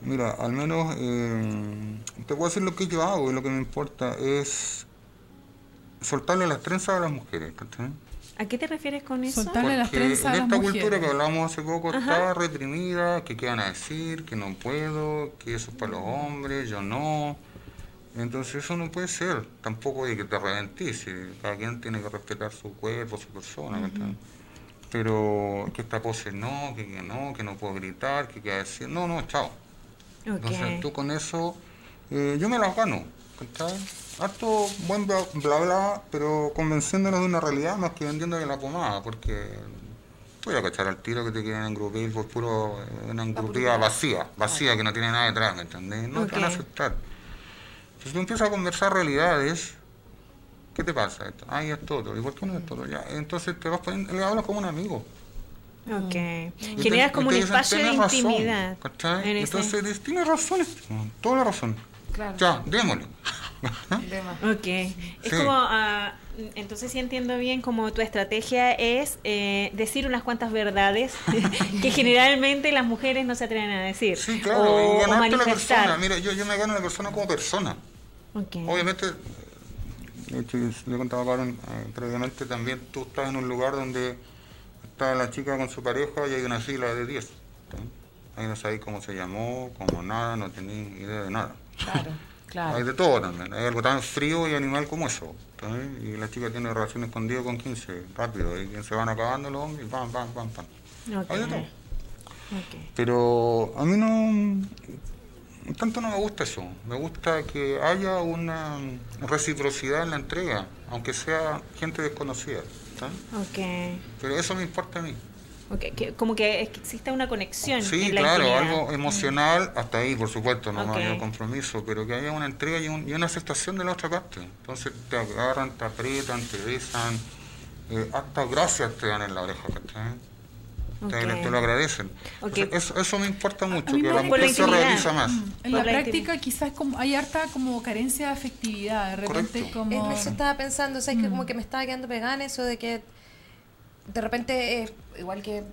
mira, al menos eh, te voy a decir lo que yo hago y lo que me importa es soltarle las trenzas a las mujeres. ¿cachai? ¿A qué te refieres con eso? Soltar- Darle las Porque trenzas a en las esta mujeres. cultura que hablamos hace poco está reprimida, que qué van a decir, que no puedo, que eso es para los hombres, yo no. Entonces eso no puede ser, tampoco de que te reventís, cada quien tiene que respetar su cuerpo, su persona, ¿cachai? pero que esta pose no, que, que no, que no puedo gritar, que qué decir, no, no, chao. Entonces Ok. tú con eso, eh, yo me las gano, ¿cachai? Harto buen bla, bla bla, pero convenciéndonos de una realidad más que vendiéndole la pomada, porque voy a cachar al tiro que te quieren engrupir por puro, eh, una engrupida vacía, vacía que no tiene nada detrás, ¿me entendés? No te van a aceptar. Entonces tú empiezas a conversar realidades, ¿qué te pasa? Esto? Ay, esto otro, ¿y por qué no esto otro? Ya, entonces te vas poniendo, le hablas como un amigo. Ok. Y Generas te- como un dicen, espacio de intimidad. en Entonces dices, tienes razón, este, toda la razón. Claro. Ya, démosle. Ok. Es Sí. como, ah, entonces si entiendo bien, como tu estrategia es eh, decir unas cuantas verdades que generalmente las mujeres no se atreven a decir. Sí, claro, o, y o ganarte la manifestar. persona. Mira, yo, yo me gano a la persona como persona. Ok. Obviamente, de hecho, yo le contaba a Karen eh, previamente, también tú estás en un lugar donde está la chica con su pareja y hay una fila de 10. ¿sí? Ahí no sabéis cómo se llamó, cómo nada, no tenéis idea de nada. Claro, Hay claro. de todo también. Hay algo tan frío y animal como eso. Y la chica tiene relaciones escondidas con 15, rápido. Y se van acabando los hombres, y pam, pam, pam, pam. Hay de todo. Pero a mí no. Tanto no me gusta eso. Me gusta que haya una reciprocidad en la entrega, aunque sea gente desconocida. ¿sabes? Ok. Pero eso me importa a mí. Ok, que- como que es que exista una conexión Sí, en la claro, intimidad. algo emocional, hasta ahí, por supuesto, no Ok. mayor compromiso, pero que haya una entrega y, un- y una aceptación de la otra parte. Entonces te agarran, te aprietan, te besan, eh, hasta gracias te dan en la oreja, ¿cachai? Te, Ok. te lo agradecen. Ok. Entonces, eso, eso me importa mucho, que la mujer la se realiza más. En Por la la práctica quizás como hay harta como carencia de afectividad, de repente Correcto. como... En eso estaba pensando, o sea, es que como que me estaba quedando pegada en eso de que de repente, eh, igual que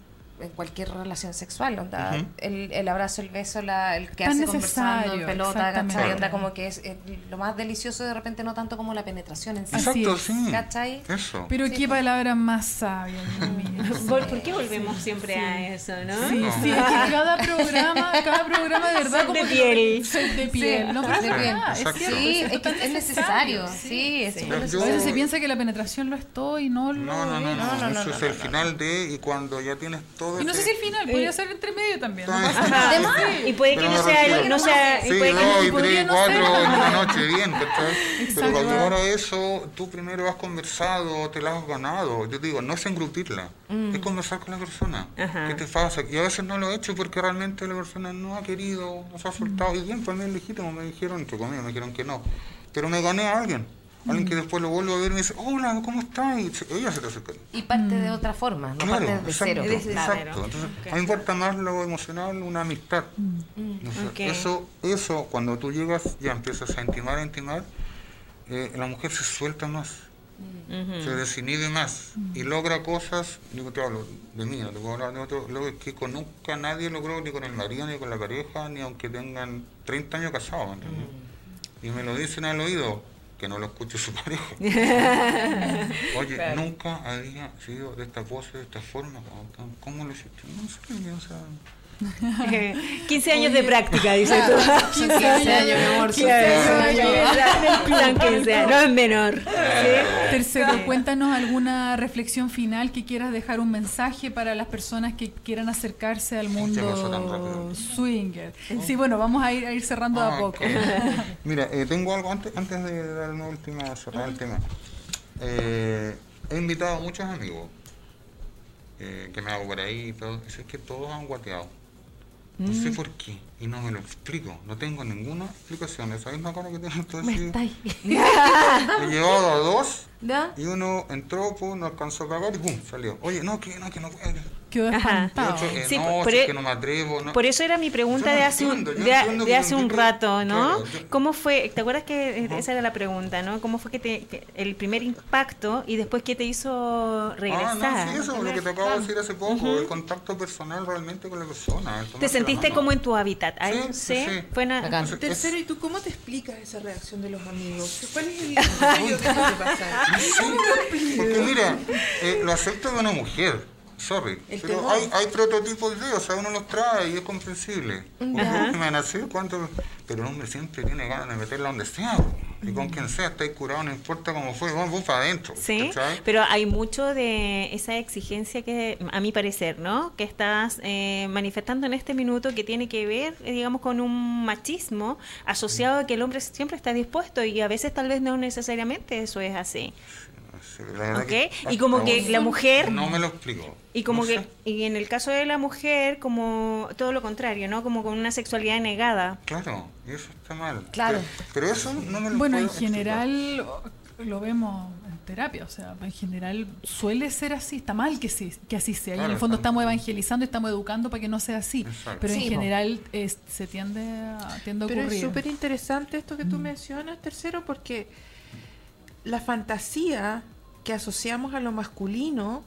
en cualquier relación sexual, onda, el, el abrazo, el beso, la, el que Tan hace conversando en pelota, exactamente. ¿cachai? Onda como que es eh, lo más delicioso de repente no tanto como la penetración en sí. Exacto. ¿Cachai? Eso. Pero Sí, qué pues. palabra más sabia. ¿Por, por qué volvemos siempre a eso, no? Sí, No. sí, es que cada programa, cada programa de verdad como de que- piel. sed de piel. no, pero es de piel. verdad, es Exacto. cierto, Sí, es, es, que tan es necesario, sí, es. A veces se piensa que la penetración lo es todo y no lo No, no, no, es. no, no, no, eso no, es no, el no. final de y cuando ya tienes todo Y no sé ese- si el final, podría ser entre medio también. ¿no? Ajá. Ajá. Y puede que no sea, no sea, y Sí, puede que y podría tres, no cuatro ser. en una noche, bien, ¿cachai? Pero Exacto. cuando ahora eso, tú primero has conversado, te la has ganado. Yo digo, no es engrupirla, es conversar con la persona. Ajá. ¿Qué te pasa? Y a veces no lo he hecho porque realmente la persona no ha querido, no se ha soltado. Y bien, para mí es legítimo, me dijeron, entre comillas, me dijeron que no. Pero me gané a alguien. Alguien que después lo vuelvo a ver y me dice, hola, ¿cómo estás? Y ella se te acerca. Y parte de otra forma, no Claro, parte de exacto, cero. Exacto. Entonces, Ok. a mí me importa más lo emocional, una amistad. Ok. Eso, eso, cuando tú llegas, ya empiezas a intimar, a intimar, eh, la mujer se suelta más, Ujú. se desinhibe más y logra cosas, digo, te hablo de mí, no te puedo hablar de otro, lo que con nunca nadie logró, ni con el marido, ni con la pareja, ni aunque tengan 30 años casados. Y me lo dicen al oído, que no lo escuche su pareja. Oye, nunca había sido de esta pose, de esta forma. ¿Cómo lo hiciste? No sé, o sea, 15 años de práctica, dice tú. 15 años, mi amor. son 15 años. Plan 15, no es menor. ¿sí? Tercero, cuéntanos alguna reflexión final que quieras dejar un mensaje para las personas que quieran acercarse al pasó tan mundo rápido. swinger. Sí, bueno, vamos a ir, a ir cerrando de a Ah, poco. Mira, eh, tengo algo antes, antes de dar una última cerrar el tema. Eh, he invitado a muchos amigos eh, que me hago por ahí y todo. sé que todos han guateado. No sé por qué. Y no me lo explico. No tengo ninguna explicación. Esa misma cara que tengo tú Me así. está ahí. He llevado a dos ¿Ya? y uno entró, pum, no alcanzó a cagar y pum, salió. Oye, no, que no, que no puede. Quedó Ajá. Y espantado. otro, eh, Sí, no, por si es e- que no me atrevo. No. Por eso era mi pregunta no de hace, un, entiendo, de, de hace un rato, ¿no? claro, yo- ¿Cómo fue? ¿Te acuerdas que esa era la pregunta, ¿no? ¿Cómo fue que, te, que el primer impacto y después qué te hizo regresar? Ah, no, sí, eso, lo que te acabo de decir hace poco, el contacto personal realmente con la persona. ¿Te la sentiste como en tu hábitat? Ahí, Sí, sí, sí. Fue una- Bacán. Entonces, Tercero, ¿y tú cómo te explicas esa reacción de los amigos? ¿Cuál es el que? Sí, porque mira, eh, lo acepto de una mujer, sorry, pero hay, hay prototipos de, o sea, uno los trae y es comprensible. Porque Ajá. me van a hacer cuánto, pero el hombre siempre tiene ganas de meterla donde sea, y con quien sea, estáis curado, no importa cómo fue, vamos, vos para adentro. Sí, pero hay mucho de esa exigencia que, a mi parecer, ¿no? Que estás eh, manifestando en este minuto que tiene que ver, eh, digamos, con un machismo asociado a que el hombre siempre está dispuesto y a veces tal vez no necesariamente eso es así. Y como que la mujer- No me lo explico. Y como No que sé. y en el caso de la mujer como todo lo contrario, ¿no? Como con una sexualidad negada. Claro, y eso está mal. Claro. Pero, pero eso no me lo Bueno, en explicar. general lo vemos en terapia, o sea, en general suele ser así, está mal que, sí, que así sea. y en el fondo estamos evangelizando, estamos educando para que no sea así. Exacto. Pero en Sí, general es- se tiende a, tiende a Pero es súper interesante esto que tú mencionas, tercero, porque la fantasía que asociamos a lo masculino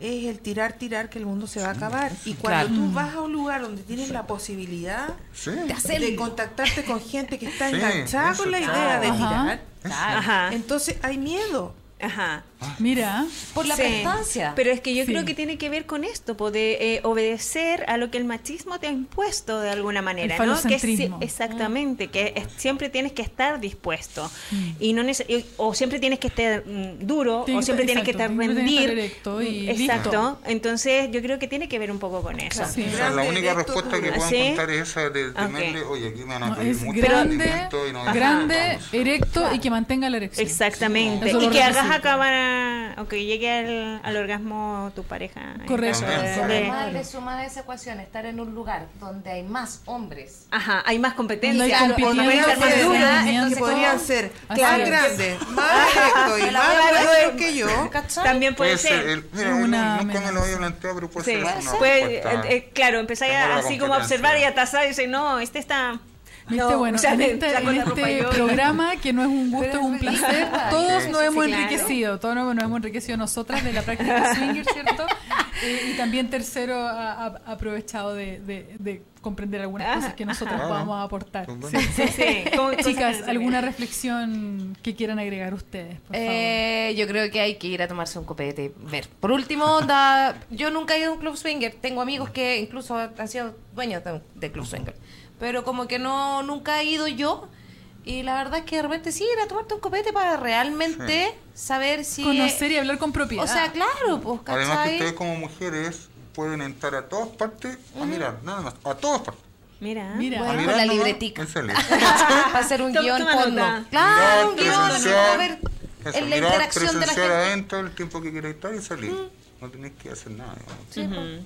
es el tirar, tirar, que el mundo se va a acabar. Y cuando Claro. tú vas a un lugar donde tienes la posibilidad Sí. De hacer- de contactarte con gente que está Sí, enganchada eso, con la claro. idea de tirar, Ajá. entonces hay miedo. Ajá. Mira, Por la Sí, prestancia. Pero es que yo Sí. creo que tiene que ver con esto, po, de eh, obedecer a lo que el machismo te ha impuesto de alguna manera, El ¿no? Que es exactamente, que es- siempre tienes que estar dispuesto Mm. y no y- o siempre tienes que estar mm, duro o siempre tienes que exacto, estar siempre tienes que rendir. estar erecto y Exacto. listo. Entonces, yo creo que tiene que ver un poco con eso. Sí. O sea, la única respuesta que puedo ¿Sí? encontrar es esa de Ok. temerle, oye, aquí me van a no, pedir mucho grande, alimento y no grande, erecto y que mantenga la erección. Exactamente. Y que hagas requisito. acabar, o que llegue al, al orgasmo tu pareja. Correcto. Además le suma a esa ecuación estar en un lugar donde hay más hombres. Ajá, hay más competencia. No hay competencia, que entonces podrían ser es. grandes, más directos y más a gruesos que yo. También puede, ser, una nunca me lo había planteado, pero puede ser eh, claro, empezáis así como a observar y a tasar y decir, no, este está... Viste, no, bueno, o sea, en este, en este yo. programa, que no es un gusto, es un placer, todos Sí, nos hemos claro. enriquecido, todos nos, nos hemos enriquecido nosotras de la práctica swinger, ¿cierto? Eh, y también tercero ha, ha aprovechado de, de- de comprender algunas Ajá, cosas que nosotros podamos aportar. Sí. Sí, sí. Chicas, ¿alguna reflexión que quieran agregar ustedes? Por favor? Eh, yo creo que hay que ir a tomarse un copete y ver. Por último, onda, yo nunca he ido a un club swinger. Tengo amigos que incluso han sido dueños de, de club swinger. Pero como que no nunca he ido yo. Y la verdad es que de repente sí, ir a tomarte un copete para realmente saber si... Conocer y hablar con propiedad. O sea, claro, pues, Además que ¿cachai? ustedes como mujeres pueden entrar a todas partes a mirar, nada más, a todas partes. Mira. Mira. Bueno, mirar la libretica. para hacer un guion porno. Claro, un guion, a ver en la interacción de la gente. adentro el tiempo que quieras estar y salir. No tenés que hacer nada. Sí, pues.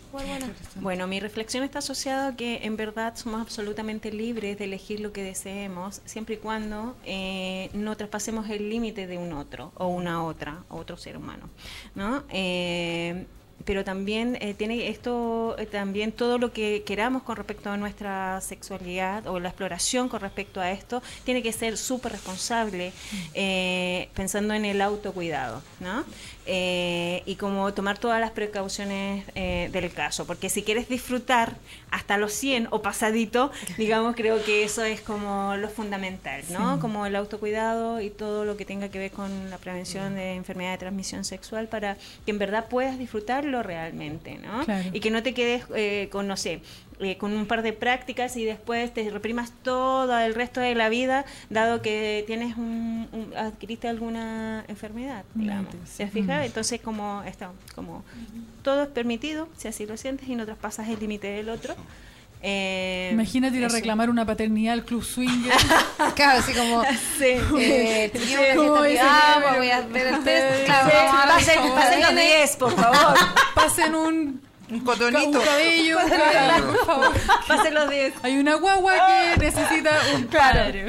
Bueno, mi reflexión está asociada a que en verdad somos absolutamente libres de elegir lo que deseemos, siempre y cuando eh, no traspasemos el límite de un otro o una otra, o otro ser humano, ¿no? Eh, pero también eh, tiene esto, eh, también todo lo que queramos con respecto a nuestra sexualidad o la exploración con respecto a esto, tiene que ser súper responsable, eh, pensando en el autocuidado, ¿no? Eh, y como tomar todas las precauciones eh, del caso, porque si quieres disfrutar hasta los 100 o pasadito, digamos, creo que eso es como lo fundamental, ¿no? Como el autocuidado y todo lo que tenga que ver con la prevención de enfermedad de transmisión sexual para que en verdad puedas disfrutarlo realmente, ¿no? Claro. Y que no te quedes eh, con, no sé, eh, con un par de prácticas y después te reprimas todo el resto de la vida, dado que tienes un, un- adquiriste alguna enfermedad, digamos. Mm. Entonces, como, esto, como todo es permitido, si así lo sientes y no traspasas el límite del otro. Eh, Imagínate ir a reclamar una paternidad al club swinger. Claro, así como. Sí. Eh, privada, que- voy a ver el test. Sí, vamos a ver Pasen, cómo pasen los viene. 10, por favor. Pasen un, Un un cotonito. cabello, claro, por favor. Pasen los 10. Hay una guagua que necesita un padre.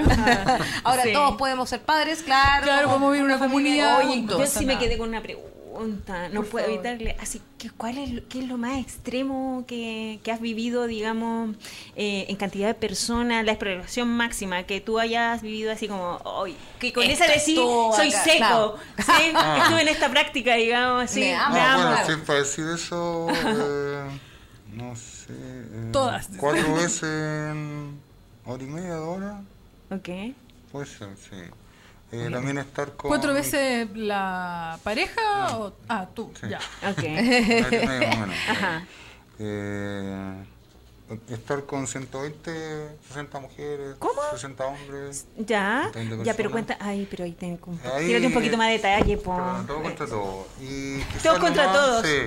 Ahora Sí. todos podemos ser padres, claro. Claro, podemos vivir una comunidad. Oye, juntos. yo sí me quedé con una pregunta. No Por puedo favor. evitarle. Así que, ¿cuál es, lo- qué es lo más extremo que, que has vivido, digamos, eh, en cantidad de personas? La exploración máxima que tú hayas vivido así como, "Ay, que con Esto esa decir, soy acá", seco. claro. ¿sí? Estuve en esta práctica, digamos, así. Me Me, amo. No, amo. bueno, sí, para decir eso, eh, no sé. eh, Todas. Cuatro veces en hora y media, dos horas. Ok. Puede ser, sí. Eh, también estar con. ¿Cuatro veces la pareja o.? Ah, tú, Sí. ya. Ok. Ajá. Eh, estar con 120, 60 mujeres, ¿Cómo? 60 hombres. Ya, 20 ya, pero cuenta, ay, pero ahí ten, Ahí- tírate un poquito más de detalle, po. Pero todo contra todo. Y Todos contra más- todos. Sí.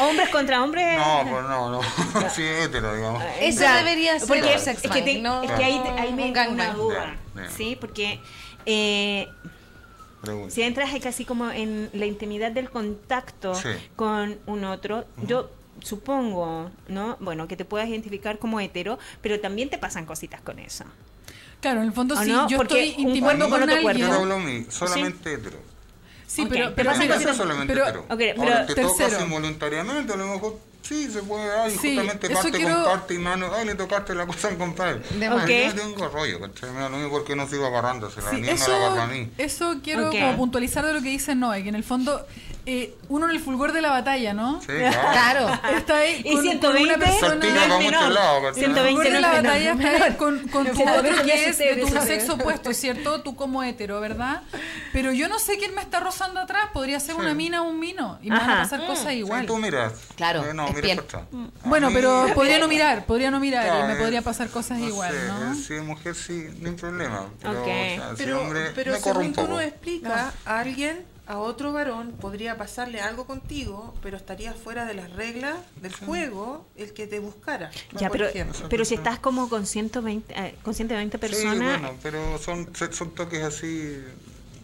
Hombres contra hombres. No, pues no, no. sí, hétero, digamos. Eso Ya, debería ser porque un sex es que, te- no es que ahí, te- ahí me un entra una duda, Ya, ya. ¿sí? Porque eh, si entras casi como en la intimidad del contacto Sí. con un otro, yo supongo, ¿no? Bueno, que te puedas identificar como hetero, pero también te pasan cositas con eso. Claro, en el fondo, ¿O si no? yo Porque estoy intimando con con otro alguien. Yo hablo a mí, solamente hetero. Sí, pero, te pero, solamente pero- hetero. Pero Ahora, te involuntariamente, a lo mejor sí se puede dar y Sí, justamente parte quiero- con parte y mano, ay, le tocaste la cosa al compadre. De más. Yo no tengo rollo, ¿cachai? Me da lo mismo porque no sigo agarrándose, la Sí, la eso, agarra a mí. eso quiero como puntualizar de lo que dice Noé, que en el fondo eh, uno en el fulgor de la batalla, ¿no? Sí, claro. Claro. Está ahí Y con, con 120 una persona... No es menor. lados, ¿cachai? 120 fulgor de no la es menor. batalla está ahí con, con tu Sí, otro que es de tu sexo opuesto, ¿cierto? Tú como hetero, ¿verdad? Pero yo no sé quién me está rozando atrás. Podría ser Sí. una mina o un mino. Y me van a pasar cosas Sí, igual. tú miras. Claro, Eh, no, es mira piel. para atrás. A Bueno, mí- pero podría no mirar, podría no mirar Claro, y me podría pasar cosas no igual, sé, ¿no? Si es mujer, sí, no hay problema. Pero, Ok. o sea, si Pero, hombre, pero me según tú nos explicas, a alguien, a otro varón, podría pasarle algo contigo, pero estaría fuera de las reglas del juego el que te buscara. Ya, pero, pero si estás como con 120, eh, con 120 personas, Sí, bueno, pero son, son toques así,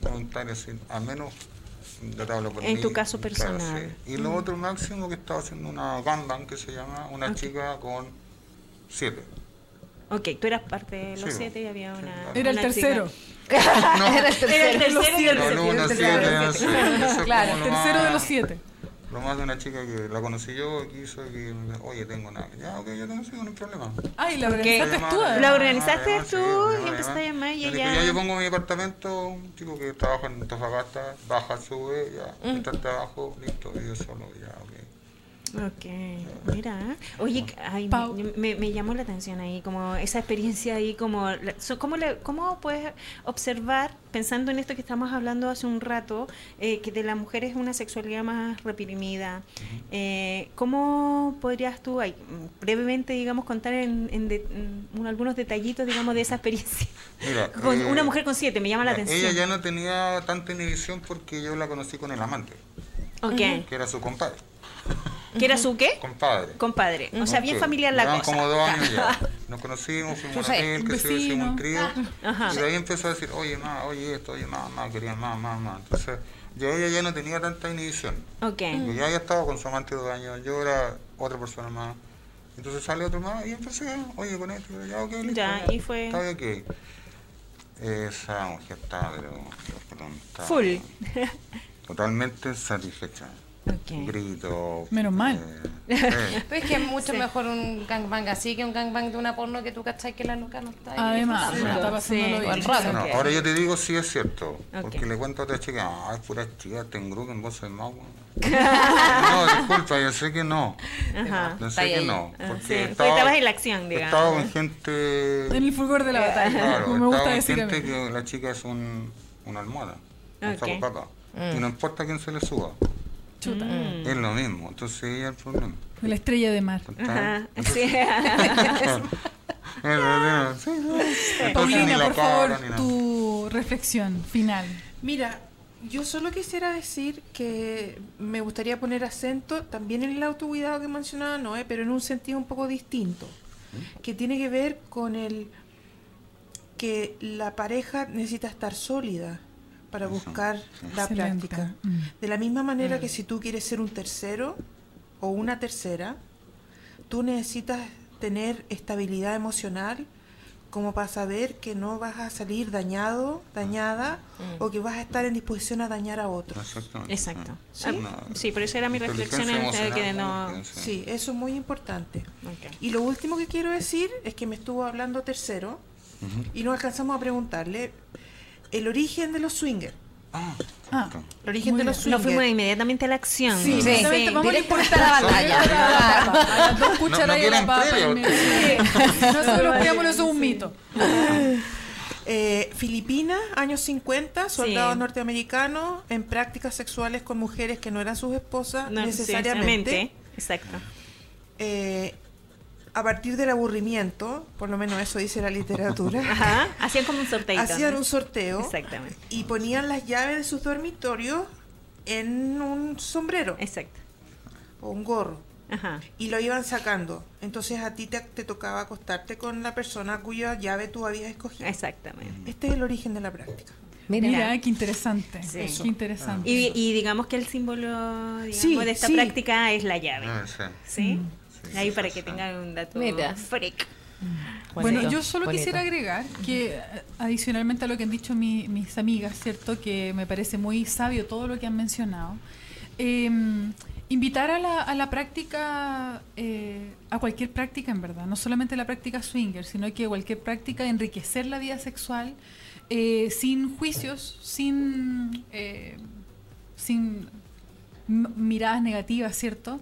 voluntarios, así, al menos por En mí, tu caso claro, personal. sí. Y lo otro máximo que estaba haciendo una gangbang que se llama, una chica con siete. ok, tú eras parte de los Sí, siete y había sí, una... Era el chica. No, Era el tercero. Era el tercero y el no, no, una tercero. siete, es Claro, lo Tercero de los siete. Lo más de una chica que la conocí yo, que hizo que, oye, tengo una... Ya, ok, yo tengo sí, no hay problema. Ay, la organizaste tú. La organizaste tú y empezaste a llamar y ella- Ya yo pongo mi apartamento, un chico que trabaja en Antofagasta, baja, sube, ya, Mm. mientras trabajo, listo, y yo solo, ya, ok. Mira. Oye, ay, me, me- me llamó la atención ahí, como esa experiencia ahí, como, ¿cómo, le- cómo puedes observar, pensando en esto que estamos hablando hace un rato, eh, que de la mujer es una sexualidad más reprimida? eh, ¿Cómo podrías tú, ay, brevemente, digamos, contar en, en de- algunos detallitos, digamos, de esa experiencia? Mira, Con eh, una mujer con siete, me llama la atención. Ella ya no tenía tanta inhibición porque yo la conocí con el amante, que era su compadre. ¿Qué era su qué? Compadre. Compadre. O sea, bien familiar la cosa. como dos años ya. Nos conocimos, fuimos a un hotel, un que se hicimos un trío. Ajá. Y de ahí empezó a decir, oye, más, oye esto, oye, más, más, quería más, más, más. Entonces, yo ella ya no tenía tanta inhibición. Ok. Porque ya había estado con su amante dos años, yo era otra persona más. Entonces sale otro más y empecé, oye, con esto, ya, ok, listo. Ya, y fue- Está bien, ok. Esa mujer estaba, pero, Full. Totalmente satisfecha. Ok. Grito. Menos mal. eh, sí. Pero es que es mucho mejor un gangbang así que un gangbang de una porno que tú cachai que la loca no está ahí. Además, no está pasándolo Sí. bien. Rato. No, ahora yo te digo sí es cierto. Ok. Porque le cuento a otra chica, ah, es pura chica, ten grupo en voz de mago. no, disculpa, yo sé que no. Ajá. Yo sé que ahí. no. Ah, Porque sí, estaba, estabas en la acción, digamos. Estaba con gente. En el fulgor de la batalla, Claro, como me gusta estaba con decir gente que la chica es un, una almohada. Un Ok. saco papa. Y no importa quién se le suba. Chuta. Mm. Es lo mismo, entonces ahí es el problema. La estrella de mar. Ajá, Paulina, por cara, favor, tu reflexión final. Mira, yo solo quisiera decir que me gustaría poner acento también en el autocuidado que mencionaba Noé, pero en un sentido un poco distinto, que tiene que ver con el que la pareja necesita estar sólida para Eso, buscar sí. la Excelente. práctica. Mm. De la misma manera que si tú quieres ser un tercero o una tercera, tú necesitas tener estabilidad emocional como para saber que no vas a salir dañado, dañada, o que vas a estar en disposición a dañar a otros. Exactamente. Exacto. ¿Sí? Ah, Sí, por eso era mi reflexión en el de que no... Sí, eso es muy importante. Ok. Y lo último que quiero decir es que me estuvo hablando tercero y no alcanzamos a preguntarle el origen de los swingers. Ah, Ah, El origen de los swingers. Nos fuimos inmediatamente a la acción. Sí, Exactamente, vamos a la batalla. A las dos cucharadas no de la papa. me- Sí. Nosotros creamos eso es un mito. Eh, Filipinas, años 50, soldados Sí. norteamericanos en prácticas sexuales con mujeres que no eran sus esposas No necesariamente. necesariamente. Exacto. Eh, a partir del aburrimiento, por lo menos eso dice la literatura, Ajá. Hacían como un sorteo. hacían un sorteo Exactamente. y ponían las llaves de sus dormitorios en un sombrero Exacto. o un gorro Ajá. y lo iban sacando. Entonces a ti te, te tocaba acostarte con la persona cuya llave tú habías escogido. Exactamente. Este es el origen de la práctica. Mira, Mira. qué interesante. Sí. Qué interesante. Y, y digamos que el símbolo digamos, Sí, de esta sí. práctica es la llave. Ah, sí. ¿Sí? Sí, Ahí para que tengan un dato Mira. freak. Bueno, yo solo bonito. quisiera agregar que eh, adicionalmente a lo que han dicho mi- mis amigas, ¿cierto? Que me parece muy sabio todo lo que han mencionado. eh, invitar a la, a la práctica, eh, a cualquier práctica en verdad, no solamente la práctica swinger, sino que cualquier práctica de enriquecer la vida sexual eh, sin juicios, sin, eh, sin miradas negativas, ¿cierto?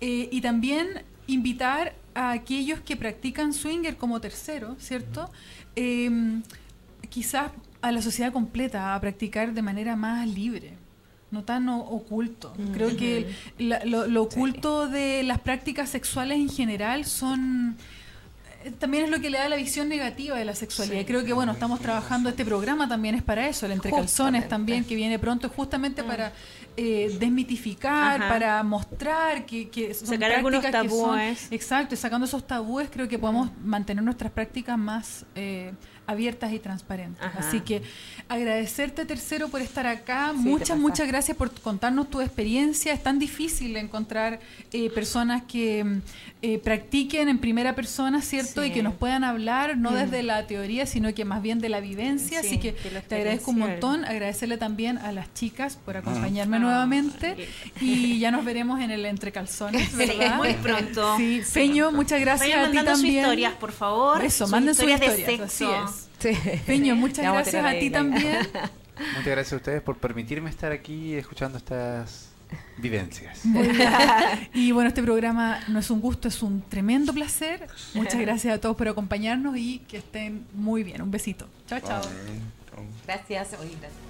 Eh, y también invitar a aquellos que practican swinger como tercero, ¿cierto? Eh, quizás a la sociedad completa a practicar de manera más libre, no tan o- oculto. Creo que la- lo, lo oculto de las prácticas sexuales en general son eh, también es lo que le da la visión negativa de la sexualidad. Y Creo que bueno, estamos trabajando, este programa también es para eso, el entre calzones también, que viene pronto justamente para eh, desmitificar, Ajá. para mostrar que, que son Sacar algunos prácticas que son- tabúes. exacto, y sacando esos tabúes creo que podemos mantener nuestras prácticas más eh, abiertas y transparentes. Ajá. Así que agradecerte, tercero, por estar acá. Sí, muchas, muchas gracias por contarnos tu experiencia. Es tan difícil encontrar eh, personas que mm, eh, practiquen en primera persona, ¿cierto? Sí. Y que nos puedan hablar, no Mm. desde la teoría, sino que más bien de la vivencia. Sí, Así que te agradezco un montón. Agradecerle también a las chicas por acompañarme Ah, nuevamente. qué- Y ya nos veremos en el Entre Calzones, ¿verdad? muy pronto. Sí, Peño, muchas gracias Vayan a ti mandando sus también. historias, por favor. Eso, Sus manden sus historias así es. Sí. Peño, muchas a gracias a ti ahí, también. Muchas gracias a ustedes por permitirme estar aquí escuchando estas vivencias. Y bueno, este programa no es un gusto, es un tremendo placer. Muchas gracias a todos por acompañarnos y que estén muy bien. Un besito. Chao, chao. Gracias. Oye, gracias.